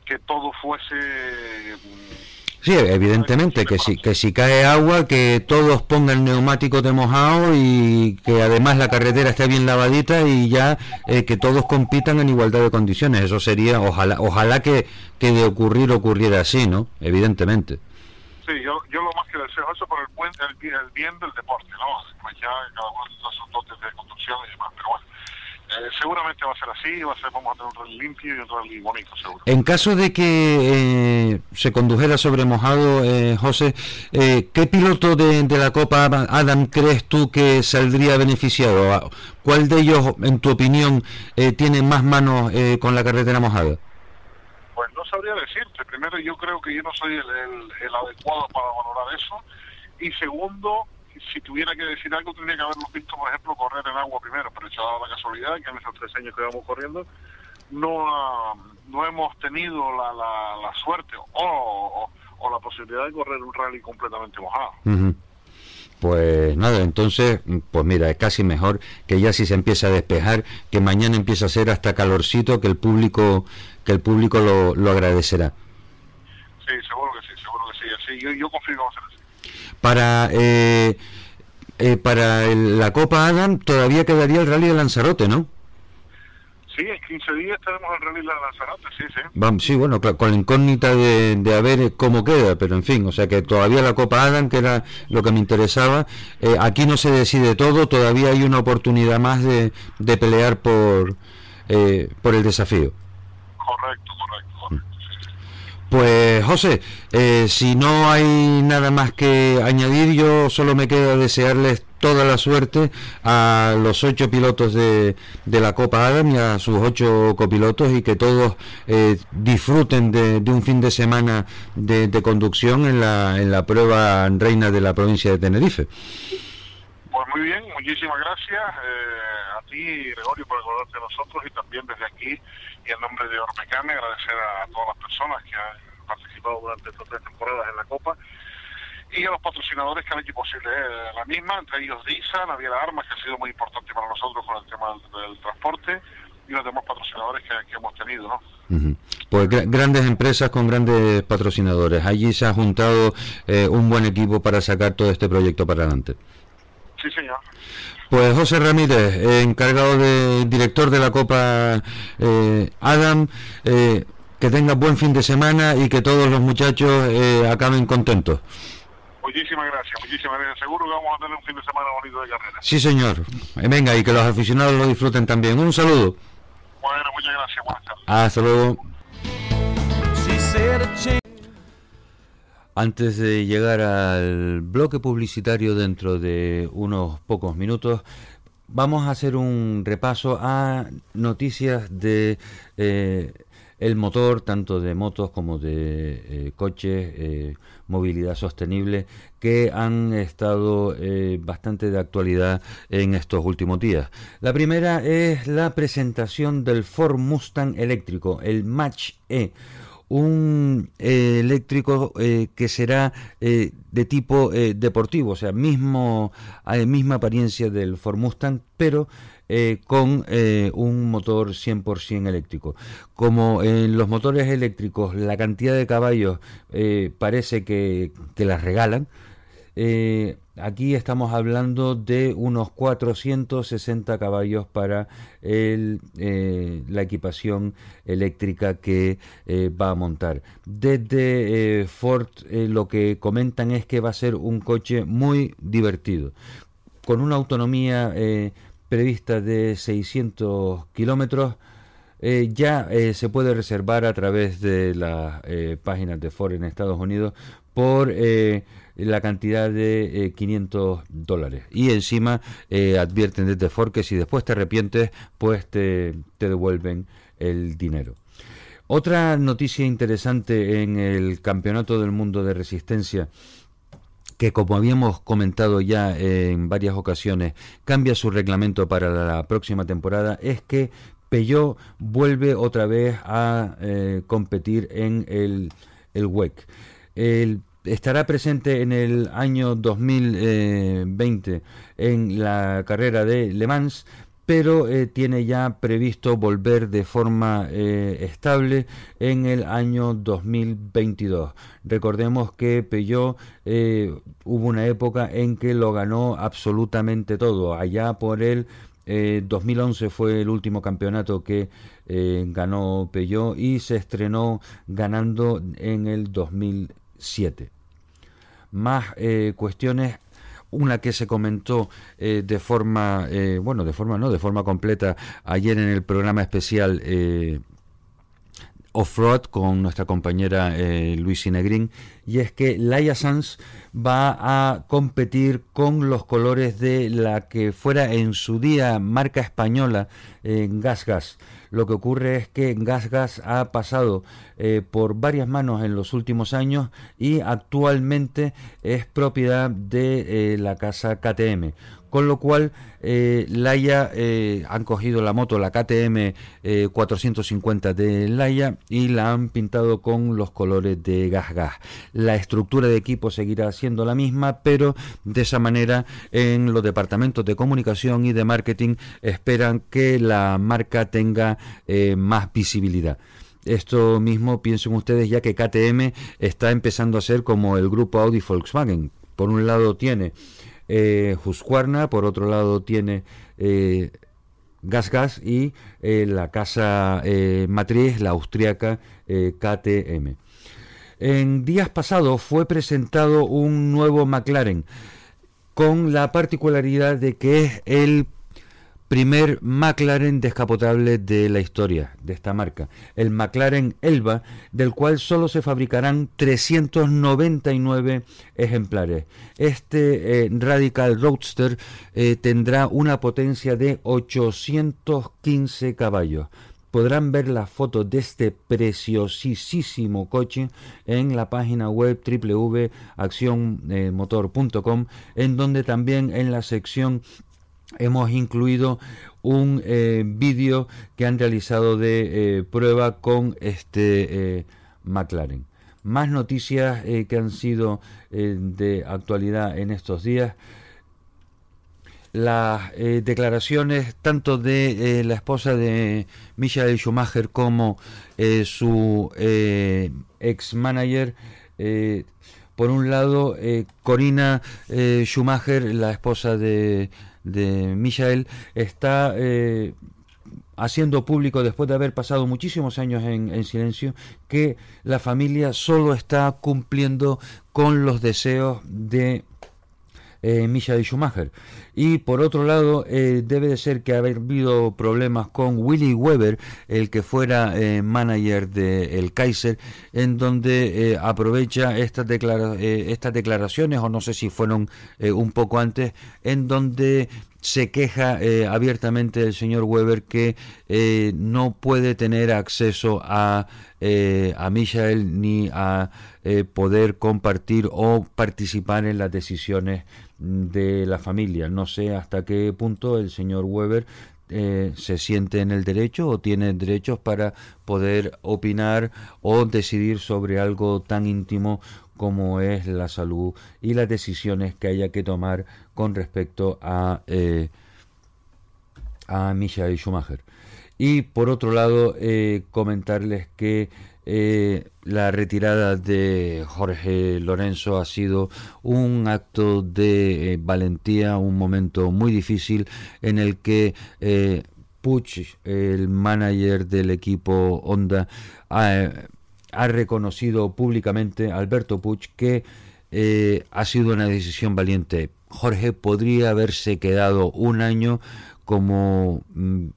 que todo fuese mm, Sí, evidentemente, que si, que si cae agua, que todos pongan neumáticos de mojado y que además la carretera esté bien lavadita y ya eh, que todos compitan en igualdad de condiciones. Eso sería, ojalá ojalá que, que de ocurrir ocurriera así, ¿no? Evidentemente. Sí, yo, yo lo más que deseo eso por el, buen, el, bien- el bien del deporte, ¿no? Pues ya cada uno de sus dotes de conducción y demás, pero bueno, eh, seguramente va a ser así, va a ser, vamos a tener un rally limpio y un rally bonito, seguro. En caso de que eh, se condujera sobre mojado, eh, José, eh, ¿qué piloto de, de la Copa Adam crees tú que saldría beneficiado? ¿A- ¿Cuál de ellos, en tu opinión, eh, tiene más manos eh, con la carretera mojada? Pues no sabría Primero, yo creo que yo no soy el, el- el adecuado para valorar eso. Y segundo, si tuviera que decir algo, tendría que haberlo visto, por ejemplo, correr en agua primero. Pero he dado la casualidad que en esos tres años que vamos corriendo, no, ha- no hemos tenido la, la, la suerte o, o, la posibilidad de correr un rally completamente mojado. Pues nada, entonces, pues mira, es casi mejor que ya si se empieza a despejar, que mañana empiece a ser hasta calorcito, que el público, que el público lo, lo agradecerá. Sí, seguro que sí, seguro que sí. Así, yo, yo confío que a así. Para eh, eh, para el- la Copa Adam todavía quedaría el Rally de Lanzarote, ¿no? Sí, en 15 días tenemos el rally de Lanzarote, sí, sí. Vamos, sí, bueno, con la incógnita de, de a ver eh, cómo queda, pero en fin, o sea que todavía la Copa Adam, que era lo que me interesaba, eh, aquí no se decide todo, todavía hay una oportunidad más de, de pelear por, eh, por el desafío. Correcto. Pues José, eh, si no hay nada más que añadir, yo solo me queda desearles toda la suerte a los ocho pilotos de, de la Copa Adam y a sus ocho copilotos y que todos eh, disfruten de, un fin de semana de, de conducción en la, en la prueba reina de la provincia de Tenerife. Pues muy bien, muchísimas gracias eh, a ti, Gregorio, por acordarte de nosotros y también desde aquí y en nombre de Ormecame agradecer a todas las personas que han participado durante estas tres temporadas en la Copa y a los patrocinadores que han hecho posible eh, la misma, entre ellos DISA, Naviera Armas, que ha sido muy importante para nosotros con el tema del, del transporte y los demás patrocinadores que, que hemos tenido, ¿no? Pues gra- grandes empresas con grandes patrocinadores. Allí se ha juntado eh, un buen equipo para sacar todo este proyecto para adelante. Sí, señor. Pues José Ramírez, eh, encargado de director de la Copa eh, Adam, eh, que tenga buen fin de semana y que todos los muchachos eh, acaben contentos. Muchísimas gracias, muchísimas gracias. Seguro que vamos a tener un fin de semana bonito de carrera. Sí, señor. Eh, venga, y que los aficionados lo disfruten también. Un saludo. Bueno, muchas gracias, buenas tardes. Hasta luego. Antes de llegar al bloque publicitario dentro de unos pocos minutos, vamos a hacer un repaso a noticias de eh, el motor, tanto de motos como de eh, coches, eh, movilidad sostenible, que han estado bastante de actualidad en estos últimos días. La primera es la presentación del Ford Mustang eléctrico, el Match E un eh, eléctrico eh, que será eh, de tipo deportivo, o sea, mismo, misma apariencia del Ford Mustang, pero con un motor 100% eléctrico. Como en los motores eléctricos la cantidad de caballos parece que te las regalan, eh, aquí estamos hablando de unos 460 caballos para eh, la equipación eléctrica que eh, va a montar. Desde Ford lo que comentan es que va a ser un coche muy divertido, con una autonomía prevista de 600 kilómetros. Ya se puede reservar a través de las páginas de Ford en Estados Unidos por la cantidad de eh, 500 dólares. Y encima eh, advierten desde Ford que si después te arrepientes, pues te, te devuelven el dinero. Otra noticia interesante en el Campeonato del Mundo de Resistencia que como habíamos comentado ya en varias ocasiones, cambia su reglamento para la próxima temporada, es que Peugeot vuelve otra vez a eh, competir en el, el WEC. Estará presente en el año 2020 en la carrera de Le Mans, pero eh, tiene ya previsto volver de forma eh, estable en el año 2022. Recordemos que Peugeot eh, hubo una época en que lo ganó absolutamente todo. Allá por el 2011 fue el último campeonato que ganó Peugeot y se estrenó ganando en el 2007. Más cuestiones una que se comentó eh, de forma, eh, bueno, de forma no, de forma completa ayer en el programa especial eh, Off-Road con nuestra compañera eh, Luis Negrín, y es que Laia Sanz va a competir con los colores de la que fuera en su día marca española en Gas Gas. Lo que ocurre es que Gas Gas ha pasado eh, por varias manos en los últimos años y actualmente es propiedad de eh, la casa KTM con lo cual eh, Laia eh, han cogido la moto, la KTM 450 eh, de Laia y la han pintado con los colores de Gas Gas. La estructura de equipo seguirá siendo la misma, pero de esa manera en los departamentos de comunicación y de marketing esperan que la marca tenga más visibilidad. Esto mismo piensen ustedes ya que KTM está empezando a ser como el grupo Audi Volkswagen. Por un lado tiene eh, por otro lado tiene eh, Gas Gas y eh, la casa eh, matriz, la austriaca KTM. En días pasados fue presentado un nuevo McLaren con la particularidad de que es el primer McLaren descapotable de la historia de esta marca, el McLaren Elba, del cual solo se fabricarán 399 ejemplares. Este eh, Radical Roadster eh, tendrá una potencia de 815 caballos. Podrán ver las fotos de este preciosísimo coche en la página web www.accionmotor.com, en donde también en la sección hemos incluido un eh, vídeo que han realizado de eh, prueba con este eh, McLaren. Más noticias que han sido de actualidad en estos días. Las declaraciones tanto de la esposa de Michael Schumacher como su ex manager por un lado, Corina Schumacher, la esposa de, de Michael está eh, haciendo público, después de haber pasado muchísimos años en, silencio, que la familia solo está cumpliendo con los deseos de eh, Michael Schumacher. Y por otro lado, eh, debe de ser que ha habido problemas con Willy Weber, el que fuera eh, manager de el Kaiser, en donde eh, aprovecha estas declaraciones, o no sé si fueron un poco antes, en donde se queja abiertamente el señor Weber que no puede tener acceso a, a Michael ni a poder compartir o participar en las decisiones de la familia. No sé hasta qué punto el señor Weber eh, se siente en el derecho o tiene derechos para poder opinar o decidir sobre algo tan íntimo como es la salud y las decisiones que haya que tomar con respecto a, eh, a Michael Schumacher. Y por otro lado, eh, comentarles que eh, la retirada de Jorge Lorenzo ha sido un acto de eh, valentía, un momento muy difícil en el que eh, Puch, el manager del equipo Honda, ha, reconocido públicamente, Alberto Puch, que ha sido una decisión valiente. Jorge podría haberse quedado un año como... Mm,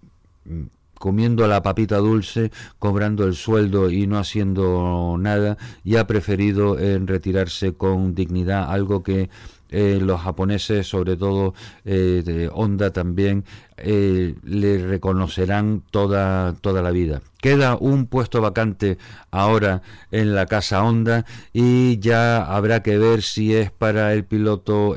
comiendo la papita dulce, cobrando el sueldo y no haciendo nada, y ha preferido en retirarse con dignidad, algo que eh, los japoneses, sobre todo eh, de Honda también, eh, le reconocerán toda, toda la vida. Queda un puesto vacante ahora en la casa Honda y ya habrá que ver si es para el piloto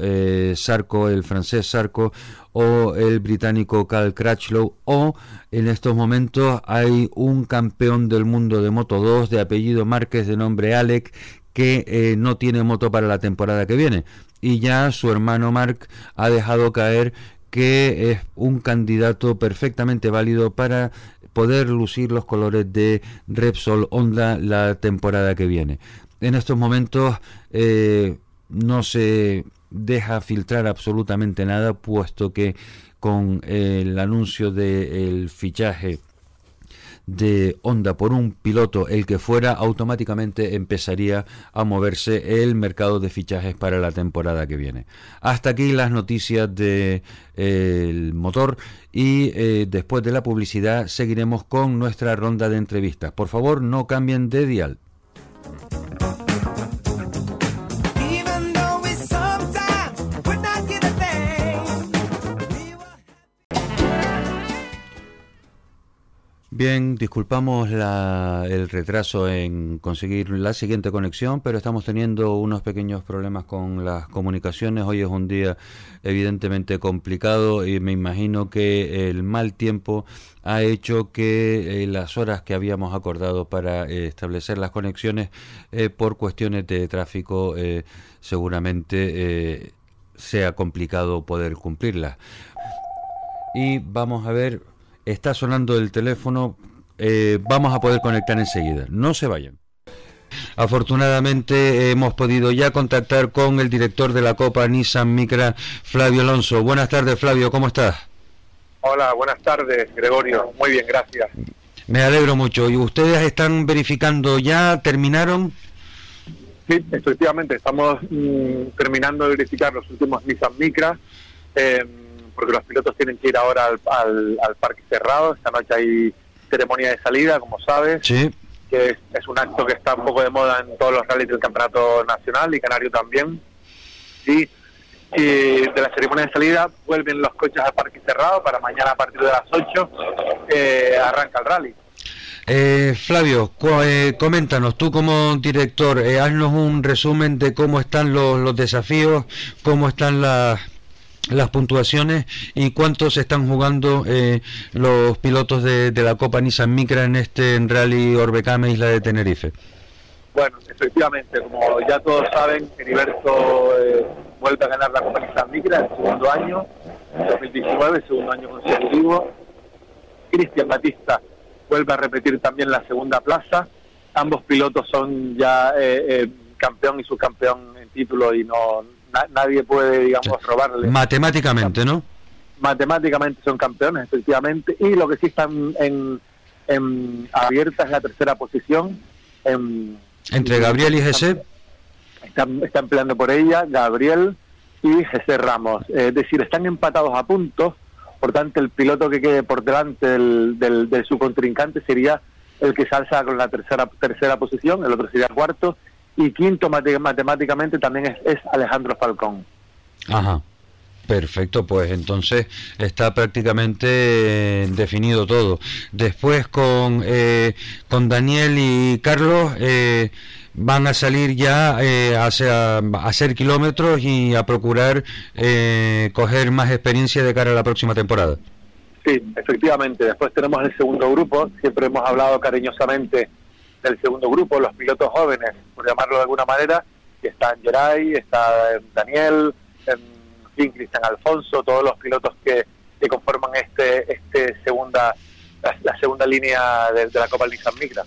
Sarko, el francés Sarko, o el británico Cal Crutchlow, o en estos momentos hay un campeón del mundo de Moto 2 de apellido Márquez de nombre Alec que no tiene moto para la temporada que viene y ya su hermano Mark ha dejado caer que es un candidato perfectamente válido para poder lucir los colores de Repsol Honda la temporada que viene. En estos momentos eh, no se deja filtrar absolutamente nada, puesto que con el anuncio del fichaje de Honda por un piloto, el que fuera, automáticamente empezaría a moverse el mercado de fichajes para la temporada que viene. Hasta aquí las noticias del de, motor y eh, después de la publicidad seguiremos con nuestra ronda de entrevistas. Por favor, no cambien de dial. Bien, disculpamos el retraso en conseguir la siguiente conexión, pero estamos teniendo unos pequeños problemas con las comunicaciones. Hoy es un día evidentemente complicado y me imagino que el mal tiempo ha hecho que eh, las horas que habíamos acordado para eh, establecer las conexiones eh, por cuestiones de tráfico seguramente sea complicado poder cumplirlas. Y vamos a ver Está sonando el teléfono. Eh, vamos a poder conectar enseguida. No se vayan. Afortunadamente hemos podido ya contactar con el director de la Copa Nissan Micra, Flavio Alonso. Buenas tardes, Flavio, ¿cómo estás? Hola, buenas tardes, Gregorio. Muy bien, gracias. Me alegro mucho. ¿Y ustedes están verificando ya? ¿Terminaron? Sí, efectivamente, estamos mm, terminando de verificar los últimos Nissan Micra. Eh, porque los pilotos tienen que ir ahora al, al, parque cerrado. Esta noche hay ceremonia de salida, como sabes. Que es, un acto que está un poco de moda en todos los rallies del campeonato nacional y canario también. Y, de la ceremonia de salida vuelven los coches al parque cerrado para mañana a partir de las 8 eh, arranca el rally. Eh, Flavio, eh, coméntanos, tú como director, eh, haznos un resumen de cómo están los, los desafíos, cómo están las las puntuaciones y cuántos están jugando eh, los pilotos de, la Copa Nissan Micra en este Rally Orbecame Isla de Tenerife. Bueno, efectivamente, como ya todos saben, Heriberto eh, vuelve a ganar la Copa Nissan Micra el segundo año, 2019, segundo año consecutivo. Cristian Batista vuelve a repetir también la segunda plaza. Ambos pilotos son ya eh, campeón y subcampeón en título y no, nadie puede, digamos, robarle. Matemáticamente, ¿no? Matemáticamente son campeones, efectivamente, y lo que sí están en, en abierta es la tercera posición. Entre Gabriel y Jesse. Están, están peleando por ella, Gabriel y Jesse Ramos. es decir, están empatados a puntos, por tanto el piloto que quede por delante del, del, de su contrincante sería el que se alza con la tercera, tercera posición, el otro sería cuarto, y quinto matemáticamente también es, Alejandro Falcón. Ajá. Perfecto, pues entonces está prácticamente eh, definido todo. Después con, eh, con Daniel y Carlos eh, van a salir ya a, hacer kilómetros y a procurar coger más experiencia de cara a la próxima temporada. Sí, efectivamente. Después tenemos el segundo grupo. Siempre hemos hablado cariñosamente del segundo grupo, los pilotos jóvenes, por llamarlo de alguna manera, que están Geray, está Daniel, en Cristian Alfonso, todos los pilotos que, que conforman este este segunda la, segunda línea de, la Copa Nissan Migra.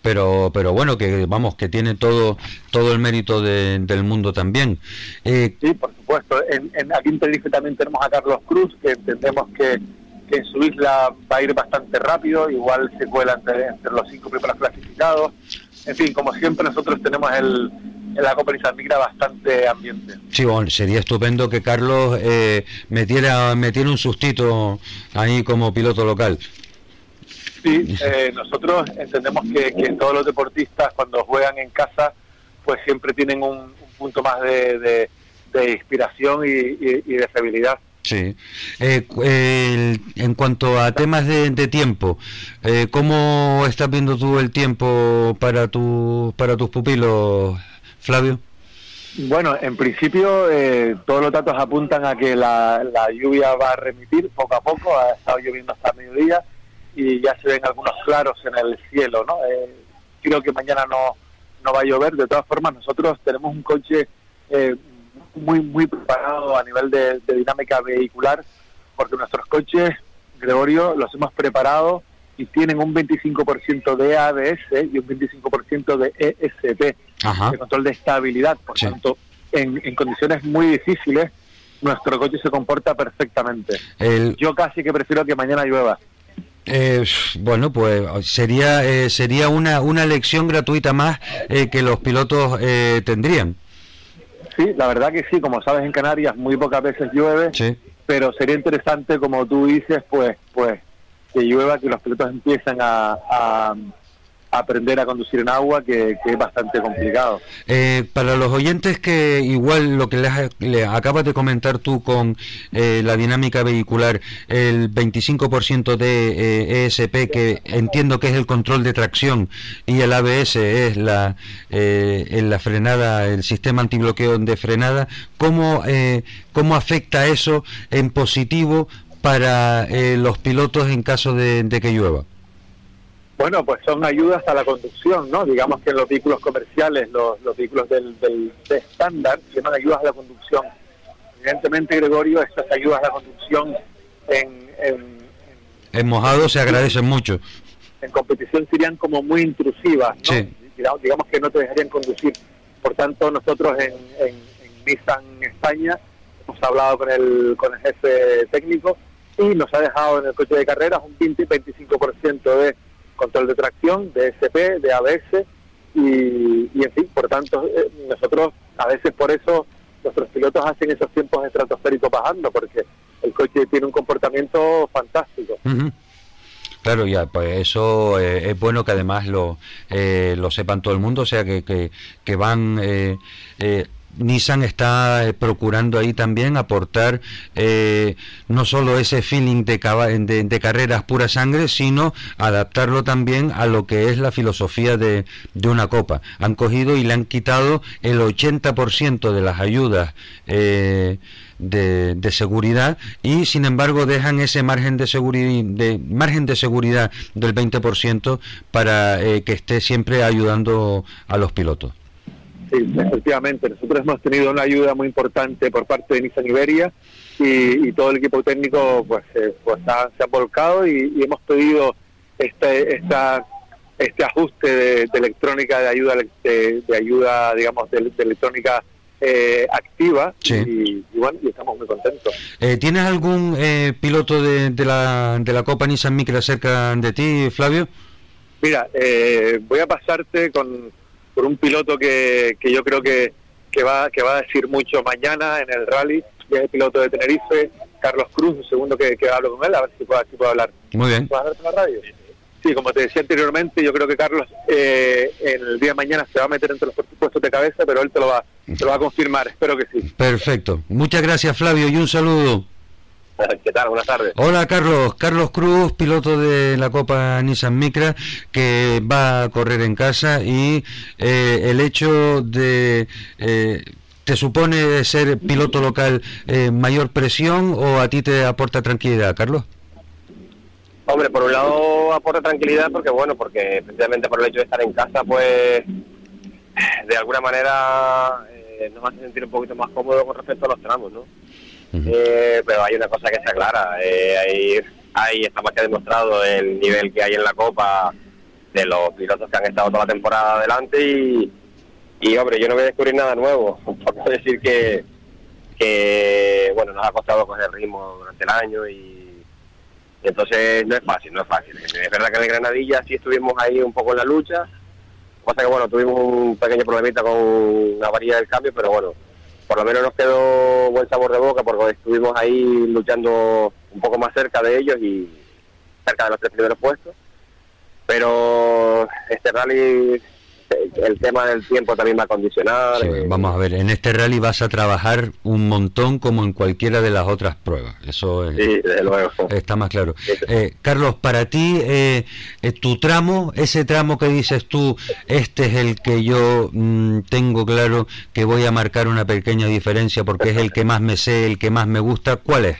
Pero, pero bueno, que vamos, que tiene todo todo el mérito del mundo también. Eh, sí, por supuesto. En, en, aquí en Tenerife también tenemos a Carlos Cruz, que entendemos que en su isla va a ir bastante rápido, igual se cuela entre, los cinco primeros clasificados. En fin, como siempre nosotros tenemos el, en la Copa Migra bastante ambiente. Sí, bueno, sería estupendo que Carlos eh, metiera, metiera un sustito ahí como piloto local. Sí, eh, nosotros entendemos que, todos los deportistas cuando juegan en casa, pues siempre tienen un, punto más de, de inspiración y, de fiabilidad. Sí. Eh, en cuanto a temas de, tiempo, eh, ¿cómo estás viendo tú el tiempo para, tu, para tus pupilos, Flavio? Bueno, en principio eh, todos los datos apuntan a que la, lluvia va a remitir poco a poco, ha estado lloviendo hasta mediodía y ya se ven algunos claros en el cielo, ¿no? Eh, creo que mañana no, no va a llover, de todas formas nosotros tenemos un coche eh, muy, muy preparado a nivel de, dinámica vehicular, porque nuestros coches, Gregorio, los hemos preparado y tienen un 25% de ABS y un 25% de ESP, de control de estabilidad. Por tanto, en, condiciones muy difíciles, nuestro coche se comporta perfectamente. Yo casi que prefiero que mañana llueva. Eh, bueno, pues sería eh, sería una, una lección gratuita más eh, que los pilotos eh, tendrían. Sí, la verdad que sí, como sabes en Canarias muy pocas veces llueve, pero sería interesante, como tú dices, pues pues que llueva, que los pilotos empiezan a, aprender a conducir en agua, que, es bastante complicado. Eh, para los oyentes que igual lo que les, acabas de comentar tú con eh, la dinámica vehicular, el 25% de ESP, eh, e que entiendo que es el control de tracción, y el ABS es la, en la frenada, el sistema antibloqueo de frenada, ¿cómo, ¿cómo afecta eso en positivo para eh, los pilotos en caso de, que llueva? Bueno, pues son ayudas a la conducción, ¿no? Digamos que en los vehículos comerciales, los, vehículos del, del de estándar, se llaman ayudas a la conducción. Evidentemente, Gregorio, estas ayudas a la conducción en... En, mojado se agradecen mucho. En competición serían como muy intrusivas, ¿no? Sí. Digamos, que no te dejarían conducir. Por tanto, nosotros en, en, en Nissan España hemos hablado con el, con el jefe técnico y nos ha dejado en el coche de carreras un 20-25% de control de tracción, de SP, de ABS y, en fin, por tanto, eh, nosotros a veces por eso nuestros pilotos hacen esos tiempos estratosféricos bajando, porque el coche tiene un comportamiento fantástico. Claro, ya, pues eso eh, es bueno que además lo, eh, lo sepan todo el mundo, o sea, que, que, que van eh, Nissan está eh, procurando ahí también aportar eh, no solo ese feeling de, carreras pura sangre, sino adaptarlo también a lo que es la filosofía de, una copa. Han cogido y le han quitado el 80% de las ayudas. Eh, de, seguridad y sin embargo dejan ese margen de de seguridad del 20% para que esté siempre ayudando a los pilotos. Sí, efectivamente. Nosotros hemos tenido una ayuda muy importante por parte de Nissan Iberia y, todo el equipo técnico pues, eh, pues se ha volcado y, hemos pedido este, esta, este ajuste de, electrónica de ayuda, de, ayuda digamos, de, electrónica eh, activa y, bueno, y estamos muy contentos. Eh, ¿Tienes algún piloto de, la, de la Copa Nissan Micra cerca de ti, Flavio? Mira, voy a pasarte con por un piloto que, que yo creo que, que, va, que va a decir mucho mañana en el rally, que es el piloto de Tenerife, Carlos Cruz, un segundo que, que hablo con él, a ver si puedo, si puedo hablar. Muy bien. ¿Puedo la radio? Sí, como te decía anteriormente, yo creo que Carlos eh, el día de mañana se va a meter entre los puestos de cabeza, pero él te lo va, te lo va a confirmar, espero que sí. Perfecto. Muchas gracias Flavio y un saludo. ¿Qué tal? Buenas tardes. Hola Carlos, Carlos Cruz, piloto de la Copa Nissan Micra, que va a correr en casa y eh, el hecho de... Eh, ¿Te supone ser piloto local eh, mayor presión o a ti te aporta tranquilidad, Carlos? Hombre, por un lado aporta tranquilidad porque, bueno, porque precisamente por el hecho de estar en casa, pues de alguna manera nos hace sentir un poquito más cómodo con respecto a los tramos, ¿no? Eh, pero hay una cosa que está clara, eh, ahí, ahí está más que demostrado el nivel que hay en la Copa de los pilotos que han estado toda la temporada adelante y, hombre, yo no voy a descubrir nada nuevo, puedo decir que, que, bueno, nos ha costado coger ritmo durante el año y, entonces no es fácil, no es fácil. Es verdad que en Granadilla sí estuvimos ahí un poco en la lucha, pasa que bueno, tuvimos un pequeño problemita con la varilla del cambio, pero bueno, por lo menos nos quedó buen sabor de boca porque estuvimos ahí luchando un poco más cerca de ellos y cerca de los tres primeros puestos. Pero este rally el tema del tiempo también va a condicionar. Eh. vamos a ver, en este rally vas a trabajar un montón como en cualquiera de las otras pruebas. Eso está más claro. Eh, Carlos, para ti, eh, tu tramo, ese tramo que dices tú, este es el que yo mm, tengo claro que voy a marcar una pequeña diferencia porque es el que más me sé, el que más me gusta, ¿cuál es?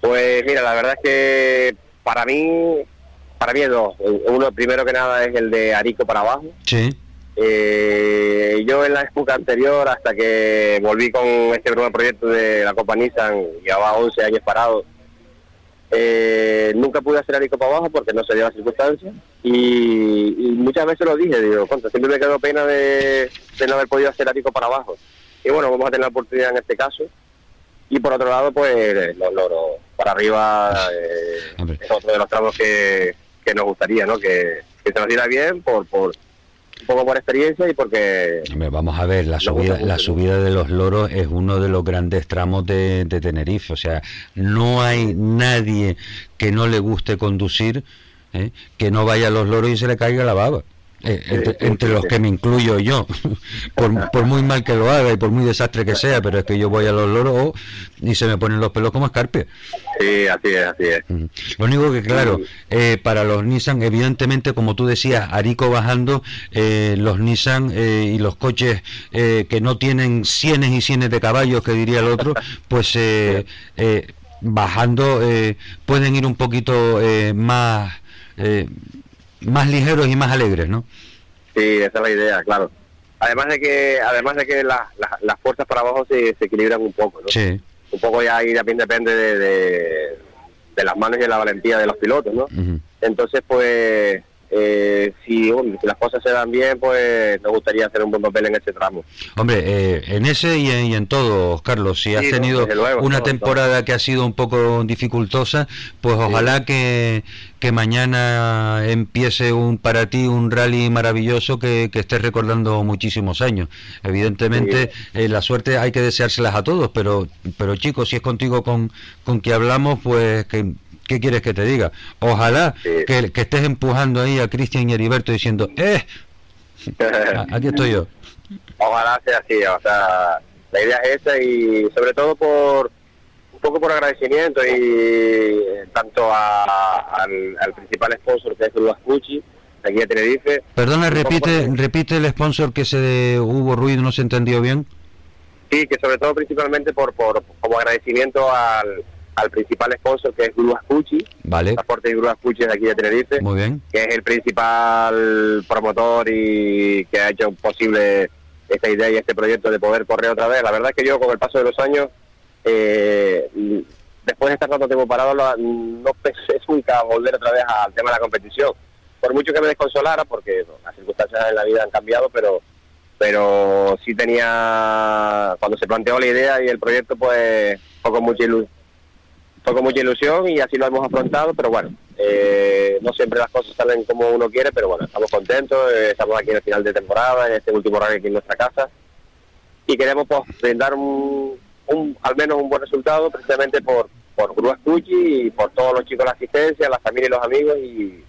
Pues mira, la verdad es que para mí para mí dos. Uno, primero que nada, es el de Arico para abajo. Sí. Eh, yo en la época anterior, hasta que volví con este nuevo proyecto de la Copa Nissan, llevaba 11 años parado, eh, nunca pude hacer Arico para abajo porque no se dio la circunstancia. Y, muchas veces lo dije, digo, contra, siempre me quedó pena de, no haber podido hacer Arico para abajo. Y bueno, vamos a tener la oportunidad en este caso. Y por otro lado, pues los loros para arriba eh, es otro de los tramos que, que nos gustaría, ¿no? Que, que se nos diera bien por, por un poco por experiencia y porque... vamos a ver, la subida, la subida de los loros es uno de los grandes tramos de, de Tenerife, o sea, no hay nadie que no le guste conducir, ¿eh? que no vaya a los loros y se le caiga la baba. Eh, entre, los que me incluyo yo, por, muy mal que lo haga y por muy desastre que sea, pero es que yo voy a los loros y se me ponen los pelos como escarpe. Sí, así es, así es. Lo único que, claro, eh, para los Nissan, evidentemente, como tú decías, Arico bajando, eh, los Nissan y los coches que no tienen cienes y cienes de caballos, que diría el otro, pues bajando pueden ir un poquito más más ligeros y más alegres, ¿no? Sí, esa es la idea, claro. Además de que, además de que las fuerzas para abajo se, equilibran un poco, ¿no? Sí. Un poco ya ahí también depende de, de, las manos y de la valentía de los pilotos, ¿no? Entonces, pues, eh, si, las cosas se dan bien, pues nos gustaría hacer un buen papel en ese tramo. Hombre, eh, en ese y en, todo, Carlos, si has tenido una temporada que ha sido un poco dificultosa, pues ojalá que, que mañana empiece un para ti un rally maravilloso que, que estés recordando muchísimos años. Evidentemente, eh, la suerte hay que deseárselas a todos, pero, pero chicos, si es contigo con, con que hablamos, pues que ¿qué quieres que te diga? Ojalá que, estés empujando ahí a Cristian y Heriberto diciendo, ¡eh! Aquí estoy yo. Ojalá sea así, o sea, la idea es esa y sobre todo por un poco por agradecimiento y eh, tanto al, principal sponsor que es Gucci, aquí a Tenerife. Perdona, repite, repite el sponsor que se hubo ruido, no se entendió bien. Sí, que sobre todo principalmente por, por como agradecimiento al al principal sponsor que es Grúas Cuchi, vale. transporte de Grúas Cuchi de aquí de Tenerife, Muy bien. que es el principal promotor y que ha hecho posible esta idea y este proyecto de poder correr otra vez. La verdad es que yo con el paso de los años, eh, después de estar tanto tiempo parado, no pensé nunca volver otra vez al tema de la competición. Por mucho que me desconsolara, porque las circunstancias en la vida han cambiado, pero pero sí tenía, cuando se planteó la idea y el proyecto, pues fue con mucha ilusión fue con mucha ilusión y así lo hemos afrontado, pero bueno, eh, no siempre las cosas salen como uno quiere, pero bueno, estamos contentos, eh, estamos aquí en el final de temporada, en este último ranking aquí en nuestra casa, y queremos pues, brindar un, al menos un buen resultado precisamente por, por Grúas y por todos los chicos de la asistencia, la familia y los amigos, y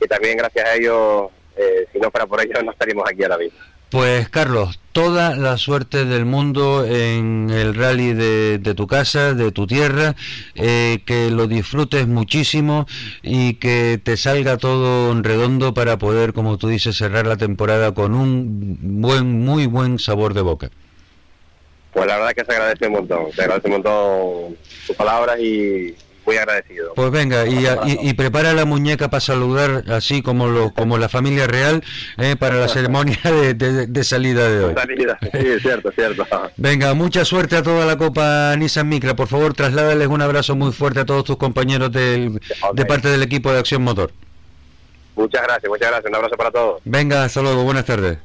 que también gracias a ellos, eh, si no fuera por ellos, no estaríamos aquí ahora mismo. Pues Carlos, toda la suerte del mundo en el rally de, tu casa, de tu tierra, eh, que lo disfrutes muchísimo y que te salga todo en redondo para poder, como tú dices, cerrar la temporada con un buen, muy buen sabor de boca. Pues la verdad que se agradece un montón, se agradece un montón tus palabras y, muy agradecido. Pues venga, y, prepara la muñeca para saludar, así como lo, como la familia real, eh, para la ceremonia de, salida de hoy. Salida, sí, cierto, cierto. Venga, mucha suerte a toda la Copa Nissan Micra. Por favor, trasládales un abrazo muy fuerte a todos tus compañeros del, de parte del equipo de Acción Motor. Muchas gracias, muchas gracias. Un abrazo para todos. Venga, hasta luego. Buenas tardes.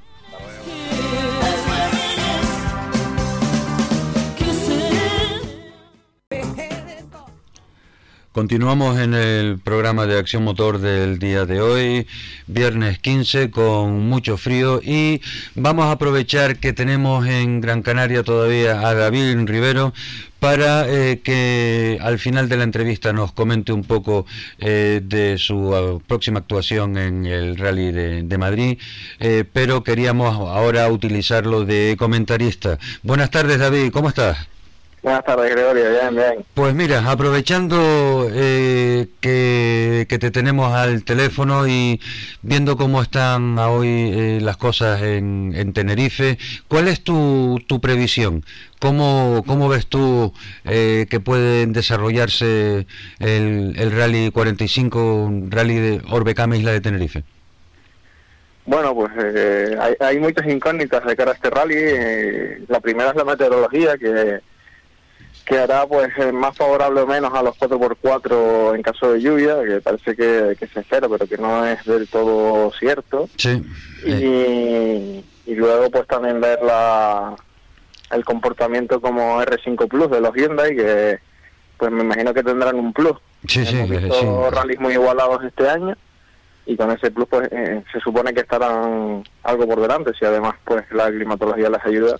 Continuamos en el programa de Acción Motor del día de hoy, viernes 15, con mucho frío y vamos a aprovechar que tenemos en Gran Canaria todavía a David Rivero para eh, que al final de la entrevista nos comente un poco eh, de su próxima actuación en el Rally de, Madrid, eh, pero queríamos ahora utilizarlo de comentarista. Buenas tardes David, ¿cómo estás? Buenas tardes, Gregorio. Bien, bien. Pues mira, aprovechando eh, que, te tenemos al teléfono y viendo cómo están hoy eh, las cosas en, Tenerife, ¿cuál es tu, tu previsión? ¿Cómo, ¿Cómo ves tú eh, que pueden desarrollarse el, el Rally 45, Rally de Orbecama Isla de Tenerife? Bueno, pues hay, hay muchas incógnitas de cara a este rally. la primera es la meteorología, que que hará pues eh, más favorable o menos a los 4x4 en caso de lluvia, que parece que, se espera, pero que no es del todo cierto. Sí. Y, luego pues también ver la, el comportamiento como R5 Plus de los Hyundai, que pues me imagino que tendrán un plus. Sí, sí, visto rallies muy igualados este año y con ese plus pues eh, se supone que estarán algo por delante, si además pues la climatología les ayuda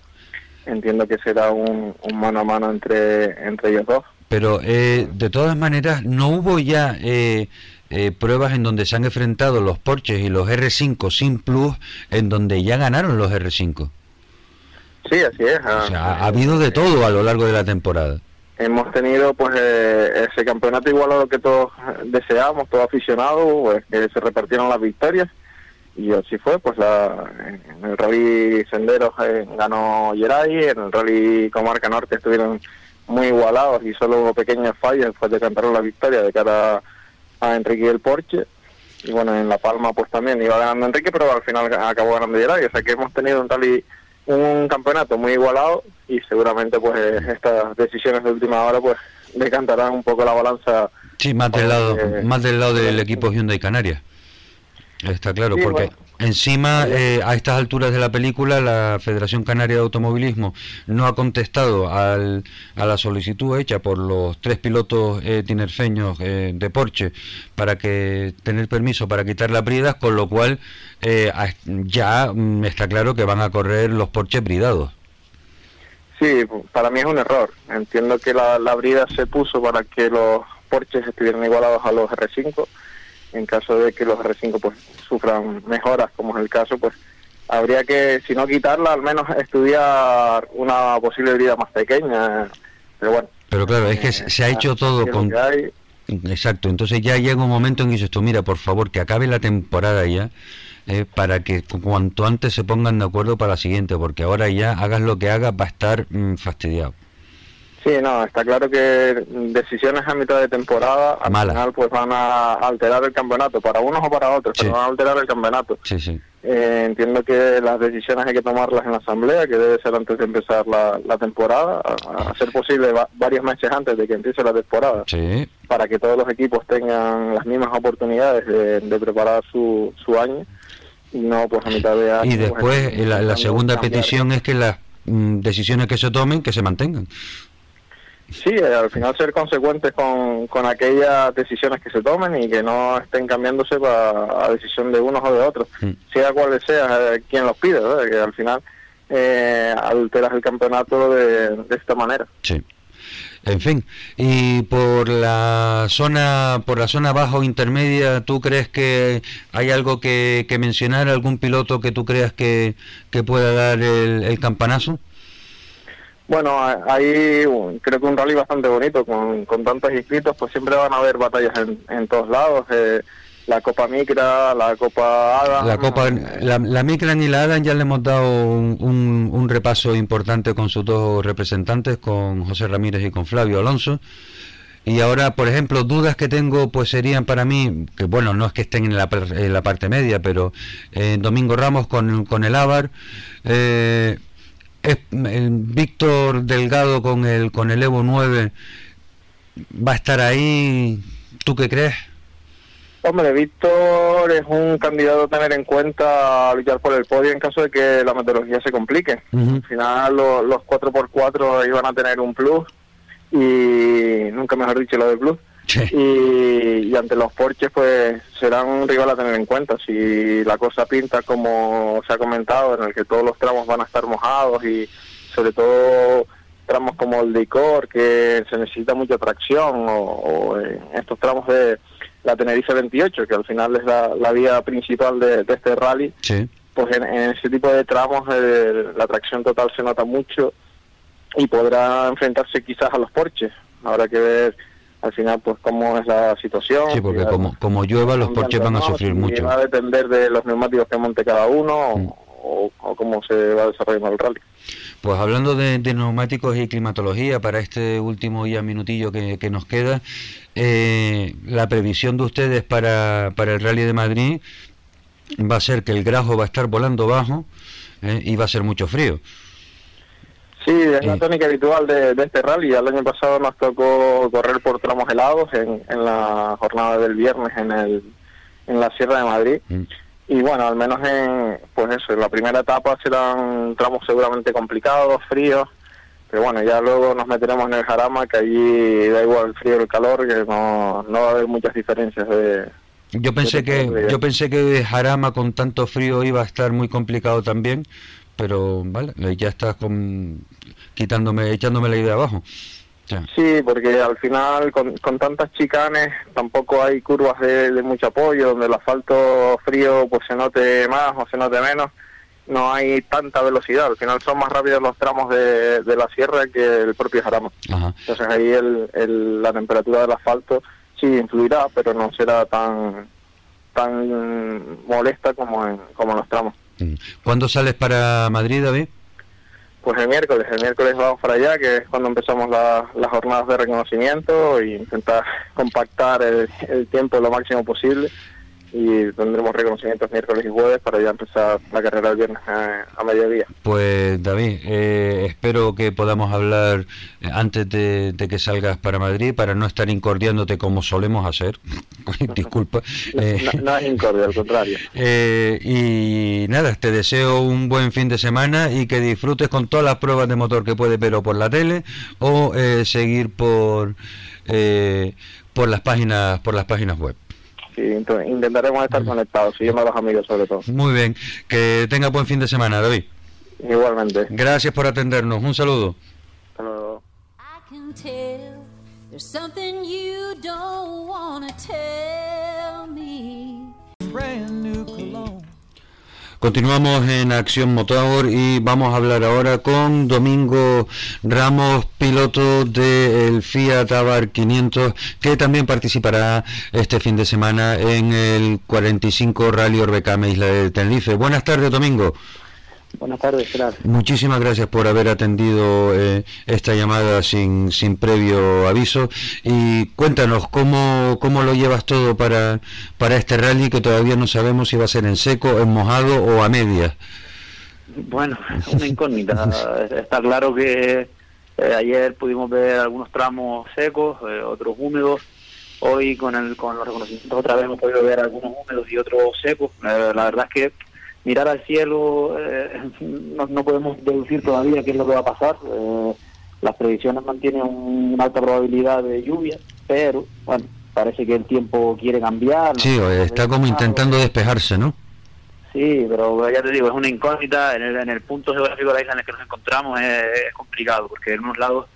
entiendo que será un, mano a mano entre, entre ellos dos. Pero eh, de todas maneras, ¿no hubo ya eh, eh, pruebas en donde se han enfrentado los Porsches y los R5 sin plus, en donde ya ganaron los R5? Sí, así es. O sea, ha habido de todo a lo largo de la temporada. Hemos tenido pues ese campeonato igual a lo que todos deseamos, todos aficionados, pues, que se repartieron las victorias y así fue, pues la, en el rally Senderos eh, ganó Geray, en el rally Comarca Norte estuvieron muy igualados y solo hubo pequeñas fallas después de cantar la victoria de cara a Enrique y el Porsche. Y bueno, en La Palma pues también iba ganando Enrique, pero al final acabó ganando Geray. O sea que hemos tenido un rally, un campeonato muy igualado y seguramente pues estas decisiones de última hora pues decantarán un poco la balanza. Sí, más del lado, más del lado del equipo Hyundai Canarias. Está claro, porque encima, eh, a estas alturas de la película, la Federación Canaria de Automovilismo no ha contestado al, a la solicitud hecha por los tres pilotos eh, tinerfeños eh, de Porsche para que tener permiso para quitar la bridas, con lo cual eh, ya mm, está claro que van a correr los Porsche bridados. Sí, para mí es un error. Entiendo que la, la brida se puso para que los Porsches estuvieran igualados a los R5 en caso de que los R5 pues sufran mejoras, como es el caso, pues habría que, si no quitarla, al menos estudiar una posible vida más pequeña. Pero bueno. Pero claro, es que se ha hecho eh, todo con... Exacto, entonces ya llega un momento en que dices tú, mira, por favor, que acabe la temporada ya, eh, para que cuanto antes se pongan de acuerdo para la siguiente, porque ahora ya hagas lo que hagas va a estar mm, fastidiado. Sí, no, está claro que decisiones a mitad de temporada al final pues van a alterar el campeonato, para unos o para otros, pero van a alterar el campeonato. Sí, sí. Eh, entiendo que las decisiones hay que tomarlas en la asamblea, que debe ser antes de empezar la, temporada, a, ser posible varios meses antes de que empiece la temporada, para que todos los equipos tengan las mismas oportunidades de, preparar su, su año y no pues a mitad de año. Y pues, después la, segunda petición es que las mm, decisiones que se tomen que se mantengan. Sí, eh, al final ser consecuentes con, con aquellas decisiones que se tomen y que no estén cambiándose para, a decisión de unos o de otros, mm. sea cual sea eh, quien los pide, que al final eh, alteras el campeonato de, de esta manera. Sí. En fin, y por la zona, por la zona baja o intermedia, ¿tú crees que hay algo que, que mencionar, algún piloto que tú creas que, que pueda dar el, el campanazo? Bueno, ahí creo que un rally bastante bonito, con, con tantos inscritos, pues siempre van a haber batallas en, en todos lados. Eh, la Copa Micra, la Copa Adam. La Copa, la, la Micra ni la Adam ya le hemos dado un, un, repaso importante con sus dos representantes, con José Ramírez y con Flavio Alonso. Y ahora, por ejemplo, dudas que tengo, pues serían para mí, que bueno, no es que estén en la, en la parte media, pero eh, Domingo Ramos con, con el Ávar. Eh, el Víctor Delgado con el con el Evo 9 va a estar ahí. ¿Tú qué crees? Hombre, Víctor es un candidato a tener en cuenta a luchar por el podio en caso de que la metodología se complique. Al final los 4x4 iban a tener un plus y nunca mejor dicho lo de plus. Y, ante los Porches pues serán un rival a tener en cuenta. Si la cosa pinta como se ha comentado, en el que todos los tramos van a estar mojados y sobre todo tramos como el de Icor, que se necesita mucha tracción, o, en estos tramos de la Tenerife 28, que al final es la, vía principal de, este rally, pues en, ese tipo de tramos eh, la tracción total se nota mucho y podrá enfrentarse quizás a los porches. Habrá que ver al final pues cómo es la situación. Sí, porque como, como llueva los porches van a sufrir mucho. Va a depender de los neumáticos que monte cada uno mm. o, cómo se va desarrollando el rally. Pues hablando de, neumáticos y climatología, para este último ya minutillo que, nos queda, eh, la previsión de ustedes para, para el Rally de Madrid va a ser que el grajo va a estar volando bajo eh, y va a ser mucho frío. Sí, es la tónica habitual de, este rally. El año pasado nos tocó correr por tramos helados en, la jornada del viernes en, el, en la Sierra de Madrid. Mm. Y bueno, al menos en, pues eso, en la primera etapa serán tramos seguramente complicados, fríos, pero bueno, ya luego nos meteremos en el Jarama, que allí da igual el frío o el calor, que no, no va a haber muchas diferencias de... Yo pensé que yo pensé que Jarama con tanto frío iba a estar muy complicado también, pero vale, ya estás con, quitándome, echándome la idea abajo. Sí, porque al final con, con tantas chicanes tampoco hay curvas de, mucho apoyo, donde el asfalto frío pues se note más o se note menos, no hay tanta velocidad, al final son más rápidos los tramos de, de la sierra que el propio jarama. Entonces ahí el, la temperatura del asfalto sí influirá, pero no será tan tan molesta como en, como en los tramos. ¿Cuándo sales para Madrid, David? Pues el miércoles, el miércoles vamos para allá, que es cuando empezamos las jornadas de reconocimiento e intentar compactar el tiempo lo máximo posible y tendremos reconocimientos miércoles y jueves para ya empezar la carrera el viernes a, mediodía. Pues David, eh, espero que podamos hablar eh, antes de, que salgas para Madrid para no estar incordiándote como solemos hacer. Disculpa. Eh, no, es incordio, al contrario. y nada, te deseo un buen fin de semana y que disfrutes con todas las pruebas de motor que puedes ver o por la tele o seguir por por las páginas por las páginas web sí, intentaremos estar conectados, y a los amigos sobre todo. Muy bien, que tenga buen fin de semana, David. Igualmente. Gracias por atendernos, un saludo. Continuamos en Acción Motor y vamos a hablar ahora con Domingo Ramos, piloto del Fiat Abar 500, que también participará este fin de semana en el 45 Rally Orbecame Isla de Tenerife. Buenas tardes, Domingo. Buenas tardes, gracias. Muchísimas gracias por haber atendido eh, esta llamada sin, sin previo aviso y cuéntanos cómo, cómo lo llevas todo para, para este rally que todavía no sabemos si va a ser en seco, en mojado o a media. Bueno, una incógnita. Está claro que eh, ayer pudimos ver algunos tramos secos, eh, otros húmedos. Hoy con, el, con los reconocimientos otra vez hemos podido ver algunos húmedos y otros secos. la verdad es que mirar al cielo, eh, no, podemos deducir todavía qué es lo que va a pasar. Eh, las predicciones mantienen una alta probabilidad de lluvia, pero bueno, parece que el tiempo quiere cambiar. Sí, está como intentando despejarse, ¿no? Sí, pero ya te digo, es una incógnita. En el, en el punto geográfico de la isla en el que nos encontramos es, complicado, porque en unos lados,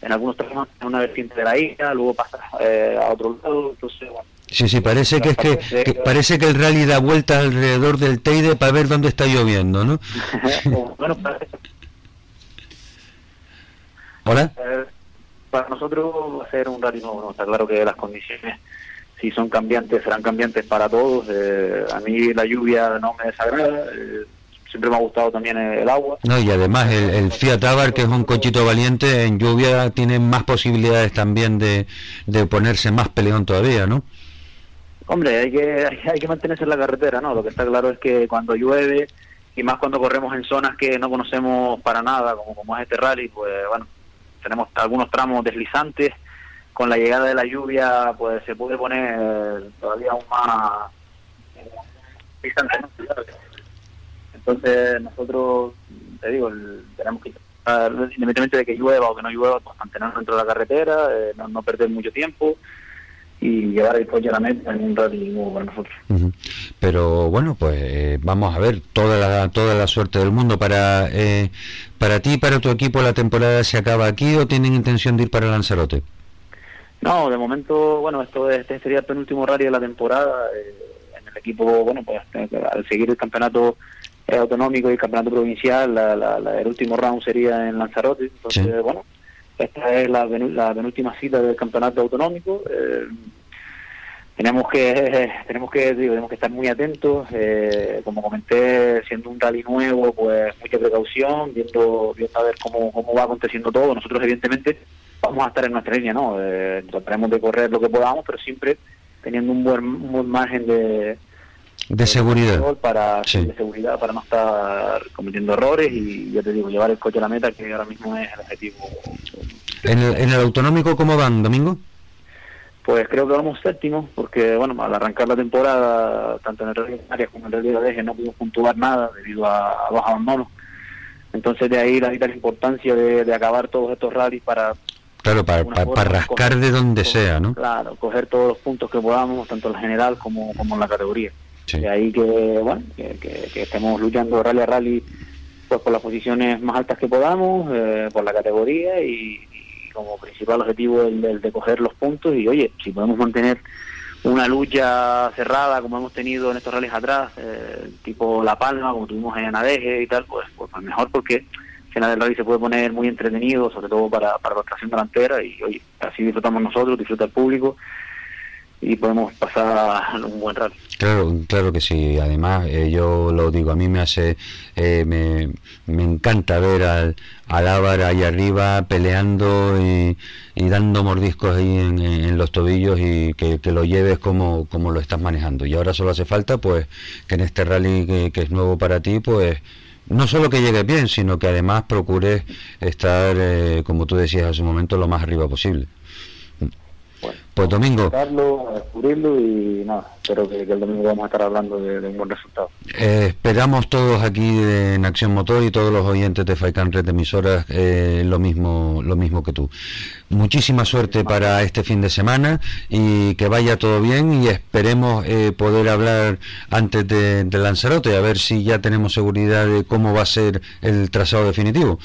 en algunos tramos, en una vertiente de la isla, luego pasa eh, a otro lado, entonces, bueno, Sí, sí, parece que es que, parece que el rally da vuelta alrededor del Teide para ver dónde está lloviendo, ¿no? bueno, Hola. Para nosotros va a ser un rally nuevo, está claro que las condiciones si son cambiantes serán cambiantes para todos. Eh, a mí la lluvia no me desagrada. Eh, siempre me ha gustado también el agua. No, y además el, Fiat Abar, que es un cochito valiente, en lluvia tiene más posibilidades también de, de ponerse más peleón todavía, ¿no? Hombre, hay que, hay que mantenerse en la carretera, ¿no? Lo que está claro es que cuando llueve, y más cuando corremos en zonas que no conocemos para nada, como, como es este rally, pues bueno, tenemos algunos tramos deslizantes, con la llegada de la lluvia, pues se puede poner todavía aún más Entonces nosotros, te digo, tenemos que independientemente de que llueva o que no llueva, pues mantenernos dentro de la carretera, eh, no, no perder mucho tiempo, y llevar el coche a la meta en un rally nuevo para nosotros. Pero bueno, pues eh, vamos a ver toda la, toda la suerte del mundo. Para, eh, para ti y para tu equipo, ¿la temporada se acaba aquí o tienen intención de ir para Lanzarote? No, de momento, bueno, esto este sería el penúltimo rally de la temporada. Eh, en el equipo, bueno, pues al seguir el campeonato autonómico y el campeonato provincial, la, el último round sería en Lanzarote. Entonces, bueno, esta es la, la penúltima cita del campeonato autonómico. Eh, tenemos que tenemos que tenemos que estar muy atentos eh, como comenté siendo un rally nuevo pues mucha precaución viendo viendo a ver cómo, cómo va aconteciendo todo. Nosotros evidentemente vamos a estar en nuestra línea no eh, trataremos de correr lo que podamos pero siempre teniendo un buen, un buen margen de de seguridad. para de seguridad para no estar cometiendo errores y ya te digo llevar el coche a la meta que ahora mismo es el objetivo. En el, en el autonómico cómo van Domingo pues creo que vamos séptimo porque bueno al arrancar la temporada tanto en el Rally de como en el Rally de Deje no pudimos puntuar nada debido a, a los abandonos entonces de ahí la vital importancia de, acabar todos estos rallies para Claro, para, para, rascar de donde sea, ¿no? Claro, coger todos los puntos que podamos, tanto en la general como, como en la categoría. De ahí que, bueno, que, estemos luchando rally a rally pues por las posiciones más altas que podamos, eh, por la categoría y, como principal objetivo el, de coger los puntos y oye, si podemos mantener una lucha cerrada como hemos tenido en estos rallies atrás, eh, tipo La Palma, como tuvimos en Anadeje y tal, pues, pues, mejor porque al final del rally se puede poner muy entretenido, sobre todo para, para la tracción delantera y oye, así disfrutamos nosotros, disfruta el público y podemos pasar un buen rato. Claro, claro que sí. Además, eh, yo lo digo, a mí me hace, eh, me, me, encanta ver al, al ahí arriba peleando y, dando mordiscos ahí en, los tobillos y que, lo lleves como, como lo estás manejando. Y ahora solo hace falta, pues, que en este rally que, que es nuevo para ti, pues, no solo que llegues bien, sino que además procures estar, eh, como tú decías hace un momento, lo más arriba posible. Pues domingo. descubrirlo y nada, espero que, el domingo vamos a estar hablando de, un buen resultado. Eh, esperamos todos aquí en Acción Motor y todos los oyentes de Faikan Red de Emisoras eh, lo mismo lo mismo que tú. Muchísima suerte para este fin de semana y que vaya todo bien y esperemos eh, poder hablar antes de, de Lanzarote a ver si ya tenemos seguridad de cómo va a ser el trazado definitivo.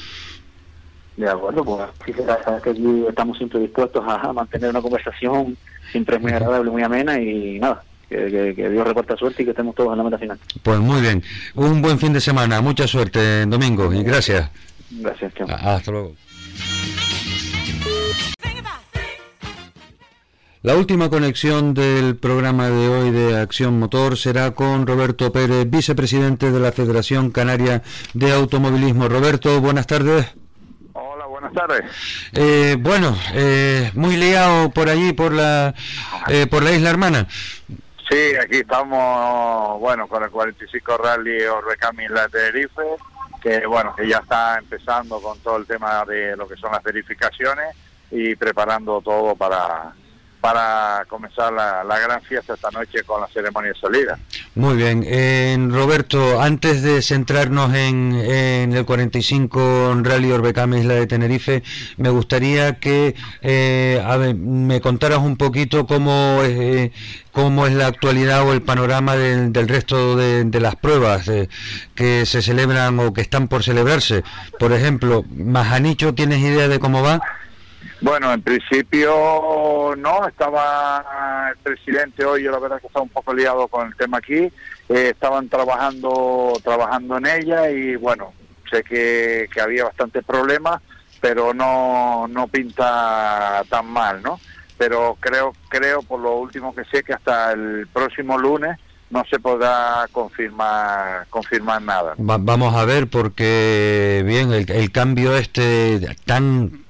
De acuerdo, pues sí sabes que aquí estamos siempre dispuestos a mantener una conversación, siempre es muy agradable, muy amena y nada, que, Dios reporte suerte y que estemos todos en la meta final. Pues muy bien, un buen fin de semana, mucha suerte Domingo y gracias. Gracias, chao. Hasta luego. La última conexión del programa de hoy de Acción Motor será con Roberto Pérez, vicepresidente de la Federación Canaria de Automovilismo. Roberto, buenas tardes buenas tardes. Eh, bueno, eh, muy liado por allí, por la, eh, por la isla hermana. Sí, aquí estamos, bueno, con el 45 Rally Orbecami la Tenerife, que bueno, que ya está empezando con todo el tema de lo que son las verificaciones y preparando todo para para comenzar la, gran fiesta esta noche con la ceremonia de salida. Muy bien. Eh, Roberto, antes de centrarnos en, el 45 Rally Orbecam Isla de Tenerife, me gustaría que eh, me contaras un poquito cómo, eh, cómo es la actualidad o el panorama del, resto de, de, las pruebas eh, que se celebran o que están por celebrarse. Por ejemplo, Majanicho, ¿tienes idea de cómo va? Bueno, en principio no, estaba el presidente hoy, yo la verdad que estaba un poco liado con el tema aquí, eh, estaban trabajando trabajando en ella y bueno, sé que, que había bastante problemas, pero no, no pinta tan mal, ¿no? Pero creo, creo por lo último que sé que hasta el próximo lunes no se podrá confirmar confirmar nada. vamos a ver porque bien el cambio este tan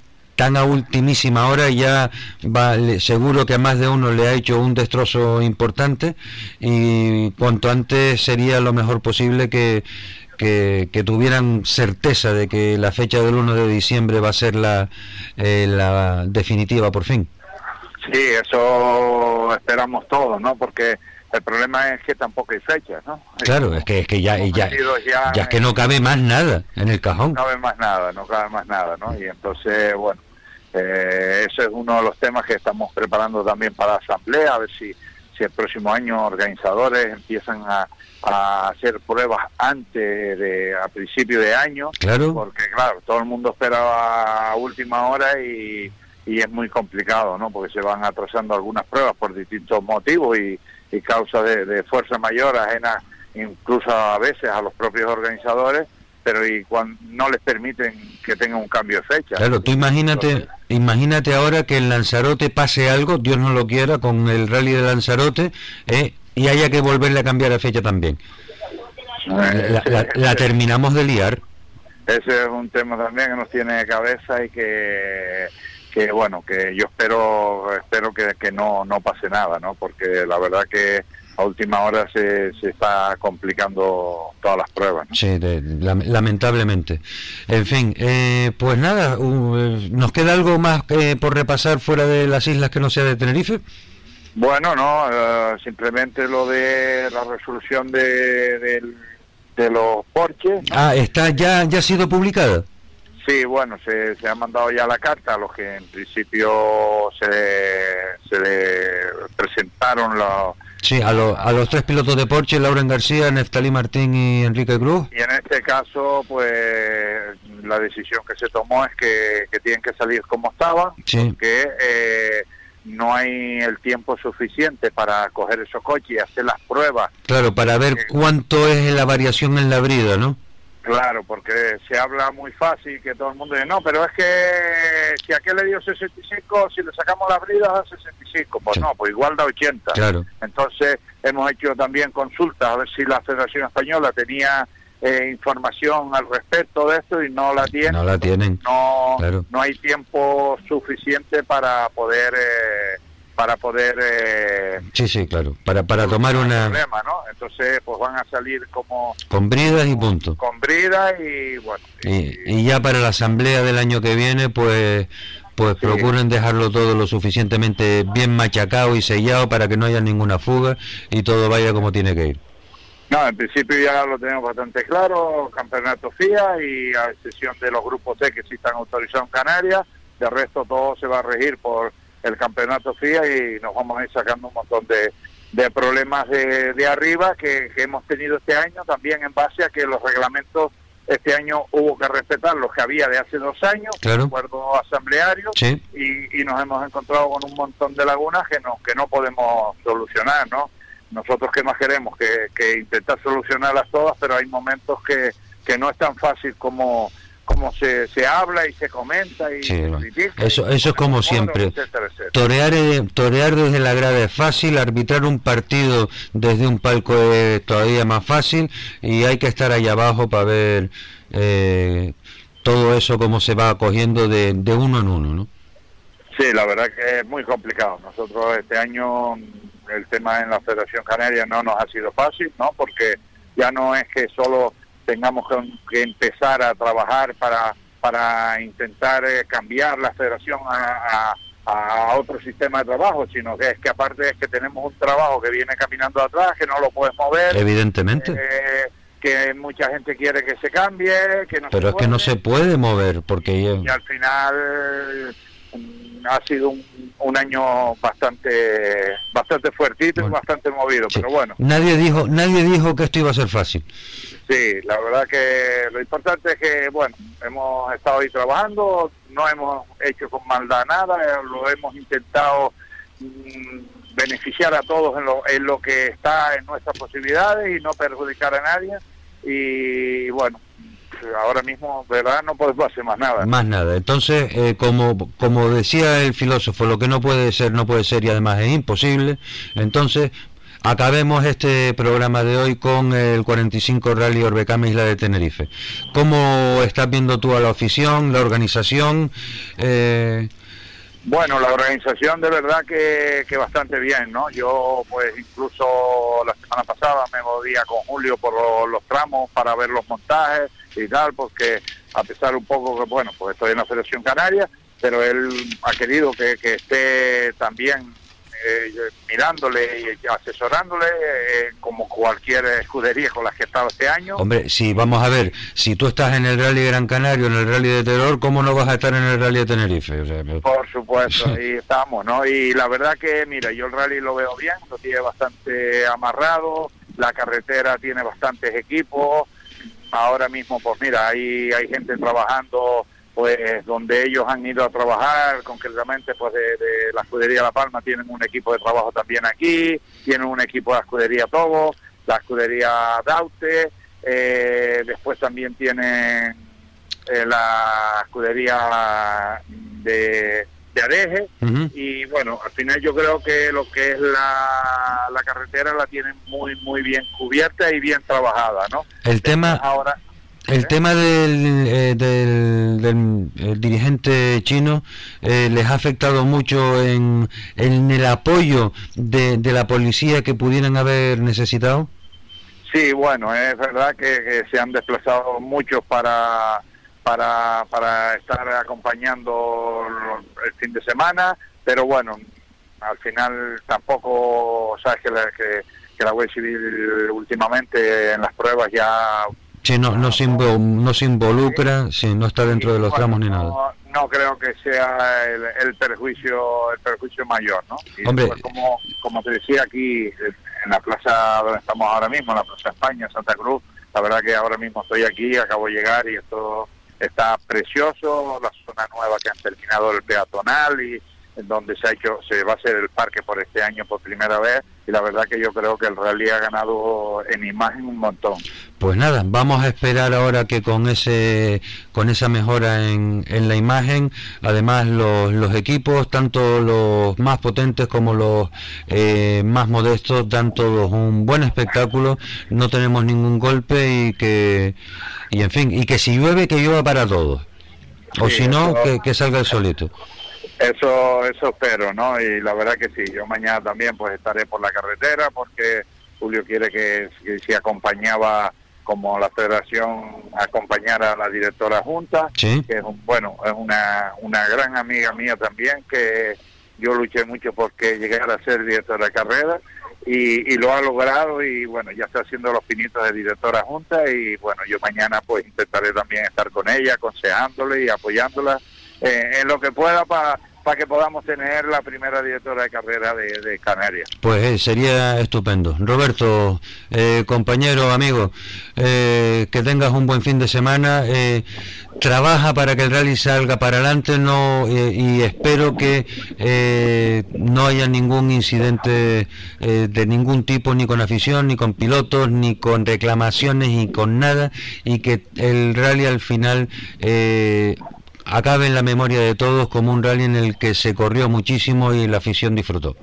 tan a ultimísima hora ya va, seguro que a más de uno le ha hecho un destrozo importante y cuanto antes sería lo mejor posible que, que, tuvieran certeza de que la fecha del 1 de diciembre va a ser la, eh, la definitiva por fin. Sí, eso esperamos todos, ¿no? Porque el problema es que tampoco hay fechas, ¿no? Claro, es que, es que ya, ya, ya, es que no cabe más nada en el cajón. No cabe más nada, no cabe más nada, ¿no? Y entonces, bueno, Eh, ese es uno de los temas que estamos preparando también para la asamblea, a ver si, si el próximo año organizadores empiezan a, a hacer pruebas antes de a principio de año, Claro. porque claro, todo el mundo esperaba a última hora y, y es muy complicado, ¿no? Porque se van atrasando algunas pruebas por distintos motivos y, y causa de, de fuerza mayor ajena incluso a veces a los propios organizadores, pero y cuando no les permiten que tengan un cambio de fecha. Claro, tú imagínate, imagínate ahora que en Lanzarote pase algo, Dios no lo quiera, con el rally de Lanzarote, eh, y haya que volverle a cambiar la fecha también. La, la- la terminamos de liar. Ese es un tema también que nos tiene de cabeza y que, que bueno, que yo espero espero que, que no, no pase nada, ¿no? Porque la verdad que a última hora se, se está complicando todas las pruebas. ¿no? Sí, de- lam- lamentablemente. En fin, eh, pues nada, uh, ¿nos queda algo más eh, por repasar fuera de las islas que no sea de Tenerife? Bueno, no, eh, simplemente lo de la resolución de, del- de los porches. ¿no? Ah, está ya, ya ha sido publicada. Sí, bueno, se, se ha mandado ya la carta a los que en principio se le, se le presentaron los... Sí, a, lo- a los tres pilotos de Porsche, Lauren García, Neftalí Martín y Enrique Cruz. Y en este caso, pues la decisión que se tomó es que, que tienen que salir como estaban, Sí. que eh, no hay el tiempo suficiente para coger esos coches y hacer las pruebas. Claro, para ver cuánto es la variación en la brida, ¿no? Claro, porque se habla muy fácil que todo el mundo dice, no, pero es que si a aquel le dio 65, si le sacamos la brida da 65. Pues no, pues igual da 80. Claro. Entonces hemos hecho también consultas a ver si la Federación Española tenía eh, información al respecto de esto y no la tiene. No la tienen. No, Claro. no hay tiempo suficiente para poder eh, para poder eh, Sí, sí, claro. Para, para tomar una... problema, ¿no? Entonces pues van a salir como con bridas y punto. con brida y bueno Y, y ya para la asamblea del año que viene, pues pues procuren dejarlo todo lo suficientemente bien machacado y sellado para que no haya ninguna fuga y todo vaya como tiene que ir. No, en principio ya lo tenemos bastante claro, campeonato FIA y a excepción de los grupos C que sí están autorizados en Canarias, de resto todo se va a regir por el campeonato FIA y nos vamos a ir sacando un montón de, de problemas de, de arriba que, que hemos tenido este año, también en base a que los reglamentos este año hubo que respetar los que había de hace dos años, Claro. acuerdo asambleario, Sí. y, y nos hemos encontrado con un montón de lagunas que no, que no podemos solucionar, ¿no? Nosotros qué más queremos que, que intentar solucionarlas todas, pero hay momentos que, que no es tan fácil como, como se, se habla y se comenta y Sí, se critica. Eso, eso es como siempre. etcétera, etcétera. Torear, torear desde la grada es fácil, arbitrar un partido desde un palco es todavía más fácil y hay que estar ahí abajo para ver eh, todo eso cómo se va cogiendo de, de uno en uno, ¿no? Sí, la verdad que es muy complicado. Nosotros este año el tema en la Federación Canaria no nos ha sido fácil, ¿no? Porque ya no es que solo tengamos que, empezar a trabajar para para intentar eh, cambiar la Federación a, a- a otro sistema de trabajo, sino que es que aparte es que tenemos un trabajo que viene caminando atrás, que no lo puedes mover, Evidentemente. eh, que mucha gente quiere que se cambie, que no Pero es que no se puede mover porque y al final ha sido un, un año bastante bastante fuertito y bastante movido pero bueno. Nadie dijo nadie dijo que esto iba a ser fácil. sí la verdad que lo importante es que bueno hemos estado ahí trabajando no hemos hecho con maldad nada eh, lo hemos intentado mm, beneficiar a todos en lo, en lo que está en nuestras posibilidades y no perjudicar a nadie. Y bueno ahora mismo verdad no podemos hacer más nada Más nada. Entonces, eh, como, como decía el filósofo, lo que no puede ser, no puede ser y además es imposible. Entonces, acabemos este programa de hoy con el 45 Rally Orbecama Isla de Tenerife. ¿Cómo estás viendo tú a la afición, la organización? Eh, Bueno, la organización de verdad que, que bastante bien, ¿no? Yo pues incluso la semana pasada me movía con Julio por lo- los tramos para ver los montajes y tal, porque a pesar un poco que, bueno, pues estoy en la Federación Canaria, pero él ha querido que, que esté también eh, mirándole y asesorándole eh, como cualquier escudería con las que he estado este año. Hombre, si vamos a ver, si tú estás en el Rally Gran Canario, en el Rally de Terror, ¿cómo no vas a estar en el Rally de Tenerife? Por supuesto, ahí estamos, ¿no? Y la verdad que, mira, yo el rally lo veo bien, lo tiene bastante amarrado, la carretera tiene bastantes equipos, ahora mismo, pues mira, hay, hay gente trabajando pues donde ellos han ido a trabajar, concretamente pues de, la escudería La Palma tienen un equipo de trabajo también aquí, tienen un equipo de la escudería Togo, la escudería Daute, eh, después también tienen eh, la escudería de, de Areje y bueno, al final yo creo que lo que es la, la carretera la tienen muy muy bien cubierta y bien trabajada, ¿no? El tema ahora el tema del, eh, del, dirigente chino eh, les ha afectado mucho en, en el apoyo de, de, la policía que pudieran haber necesitado. Sí, bueno, es verdad que, se han desplazado muchos para, para, para estar acompañando el fin de semana, pero bueno, al final tampoco, sabes que la, que, que la Guardia Civil últimamente en las pruebas ya Sí, no, no, se, no se involucra, sí, no está dentro de los tramos ni nada. No, creo que sea el, perjuicio el perjuicio mayor, ¿no? Hombre, como, como te decía aquí, en la plaza donde estamos ahora mismo, en la Plaza España, Santa Cruz, la verdad que ahora mismo estoy aquí, acabo de llegar y esto está precioso, la zona nueva que han terminado el peatonal y donde se ha hecho, se va a hacer el parque por este año por primera vez y la verdad que yo creo que el rally ha ganado en imagen un montón. Pues nada, vamos a esperar ahora que con ese con esa mejora en, en la imagen, además los, los equipos, tanto los más potentes como los eh, más modestos, dan todos un buen espectáculo, no tenemos ningún golpe y que y en fin, y que si llueve que llueva para todos. O si no, que, que salga el solito. Eso, eso espero, ¿no? Y la verdad que sí, yo mañana también pues estaré por la carretera porque Julio quiere que, si acompañaba como la federación acompañara a la directora junta, que es un, bueno, es una, una gran amiga mía también que yo luché mucho porque llegara a ser directora de carrera y, y, lo ha logrado y bueno, ya está haciendo los pinitos de directora junta y bueno, yo mañana pues intentaré también estar con ella, aconsejándole y apoyándola eh, en lo que pueda para para que podamos tener la primera directora de carrera de, Canarias. Pues eh, sería estupendo. Roberto, eh, compañero, amigo, eh, que tengas un buen fin de semana. trabaja para que el rally salga para adelante no y espero que no haya ningún incidente de ningún tipo, ni con afición, ni con pilotos, ni con reclamaciones, ni con nada, y que el rally al final acabe en la memoria de todos como un rally en el que se corrió muchísimo y la afición disfrutó.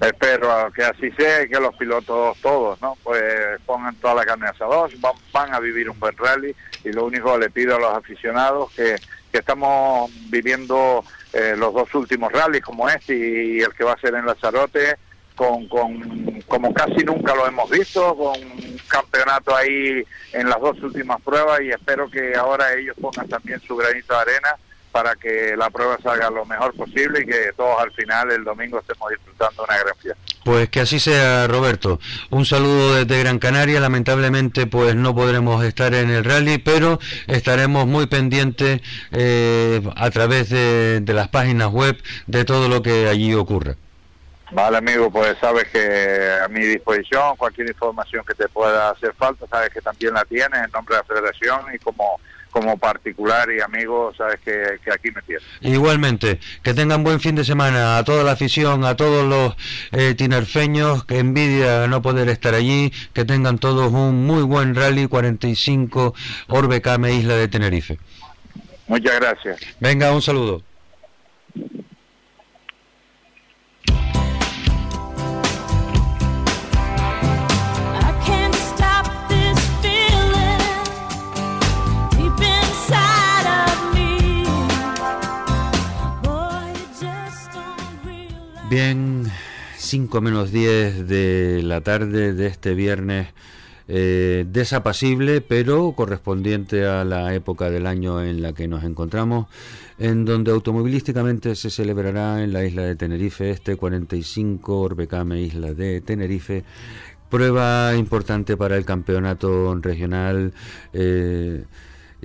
Espero que así sea y que los pilotos todos, ¿no? Pues pongan toda la carne asador, van, van a vivir un buen rally y lo único que le pido a los aficionados que, que estamos viviendo eh, los dos últimos rallies como este y, el que va a ser en Lanzarote con, con, como casi nunca lo hemos visto, con un campeonato ahí en las dos últimas pruebas y espero que ahora ellos pongan también su granito de arena para que la prueba salga lo mejor posible y que todos al final el domingo estemos disfrutando una gran fiesta. Pues que así sea, Roberto. Un saludo desde Gran Canaria. Lamentablemente, pues no podremos estar en el rally, pero estaremos muy pendientes eh, a través de las páginas web de todo lo que allí ocurra. Vale, amigo, pues sabes que a mi disposición, cualquier información que te pueda hacer falta, sabes que también la tienes en nombre de la federación y como como particular y amigo, sabes que, aquí me tienes. Igualmente, que tengan buen fin de semana a toda la afición, a todos los eh, tinerfeños, que envidia no poder estar allí, que tengan todos un muy buen rally 45 Orbe Came Isla de Tenerife. Muchas gracias. Venga, un saludo. Bien, 5 menos 10 de la tarde de este viernes eh, desapacible, pero correspondiente a la época del año en la que nos encontramos, en donde automovilísticamente se celebrará en la isla de Tenerife este 45 Orbecame Isla de Tenerife. Prueba importante para el campeonato regional. Eh,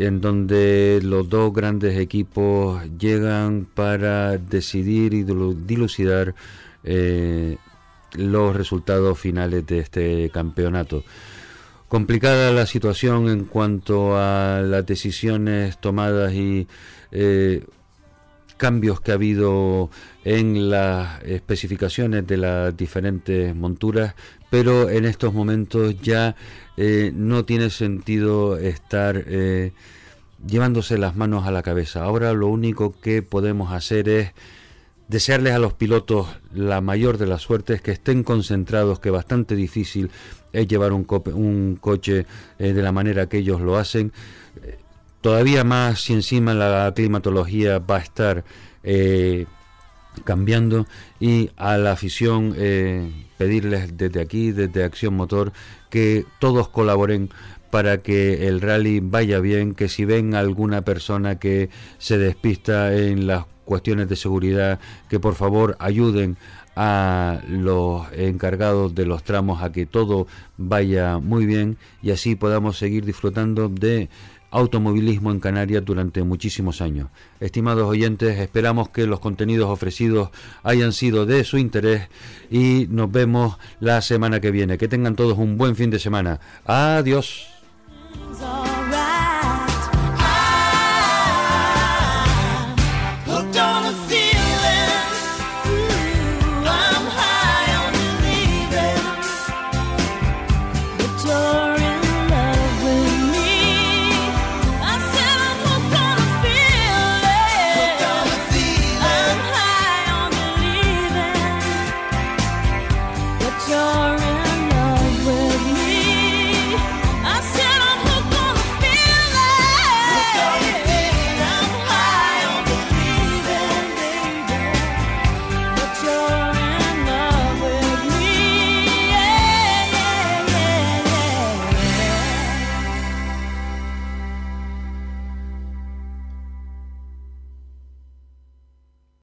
en donde los dos grandes equipos llegan para decidir y dilucidar eh, los resultados finales de este campeonato. Complicada la situación en cuanto a las decisiones tomadas y eh, cambios que ha habido en las especificaciones de las diferentes monturas, pero en estos momentos ya eh, no tiene sentido estar eh, llevándose las manos a la cabeza. Ahora lo único que podemos hacer es desearles a los pilotos la mayor de las suertes, que estén concentrados, que bastante difícil es llevar un, coche eh, de la manera que ellos lo hacen. Todavía más si encima la climatología va a estar cambiando y a la afición pedirles desde aquí, desde Acción Motor, que todos colaboren para que el rally vaya bien, que si ven alguna persona que se despista en las cuestiones de seguridad, que por favor ayuden a los encargados de los tramos a que todo vaya muy bien y así podamos seguir disfrutando de automovilismo en Canarias durante muchísimos años. Estimados oyentes, esperamos que los contenidos ofrecidos hayan sido de su interés y nos vemos la semana que viene. Que tengan todos un buen fin de semana. Adiós.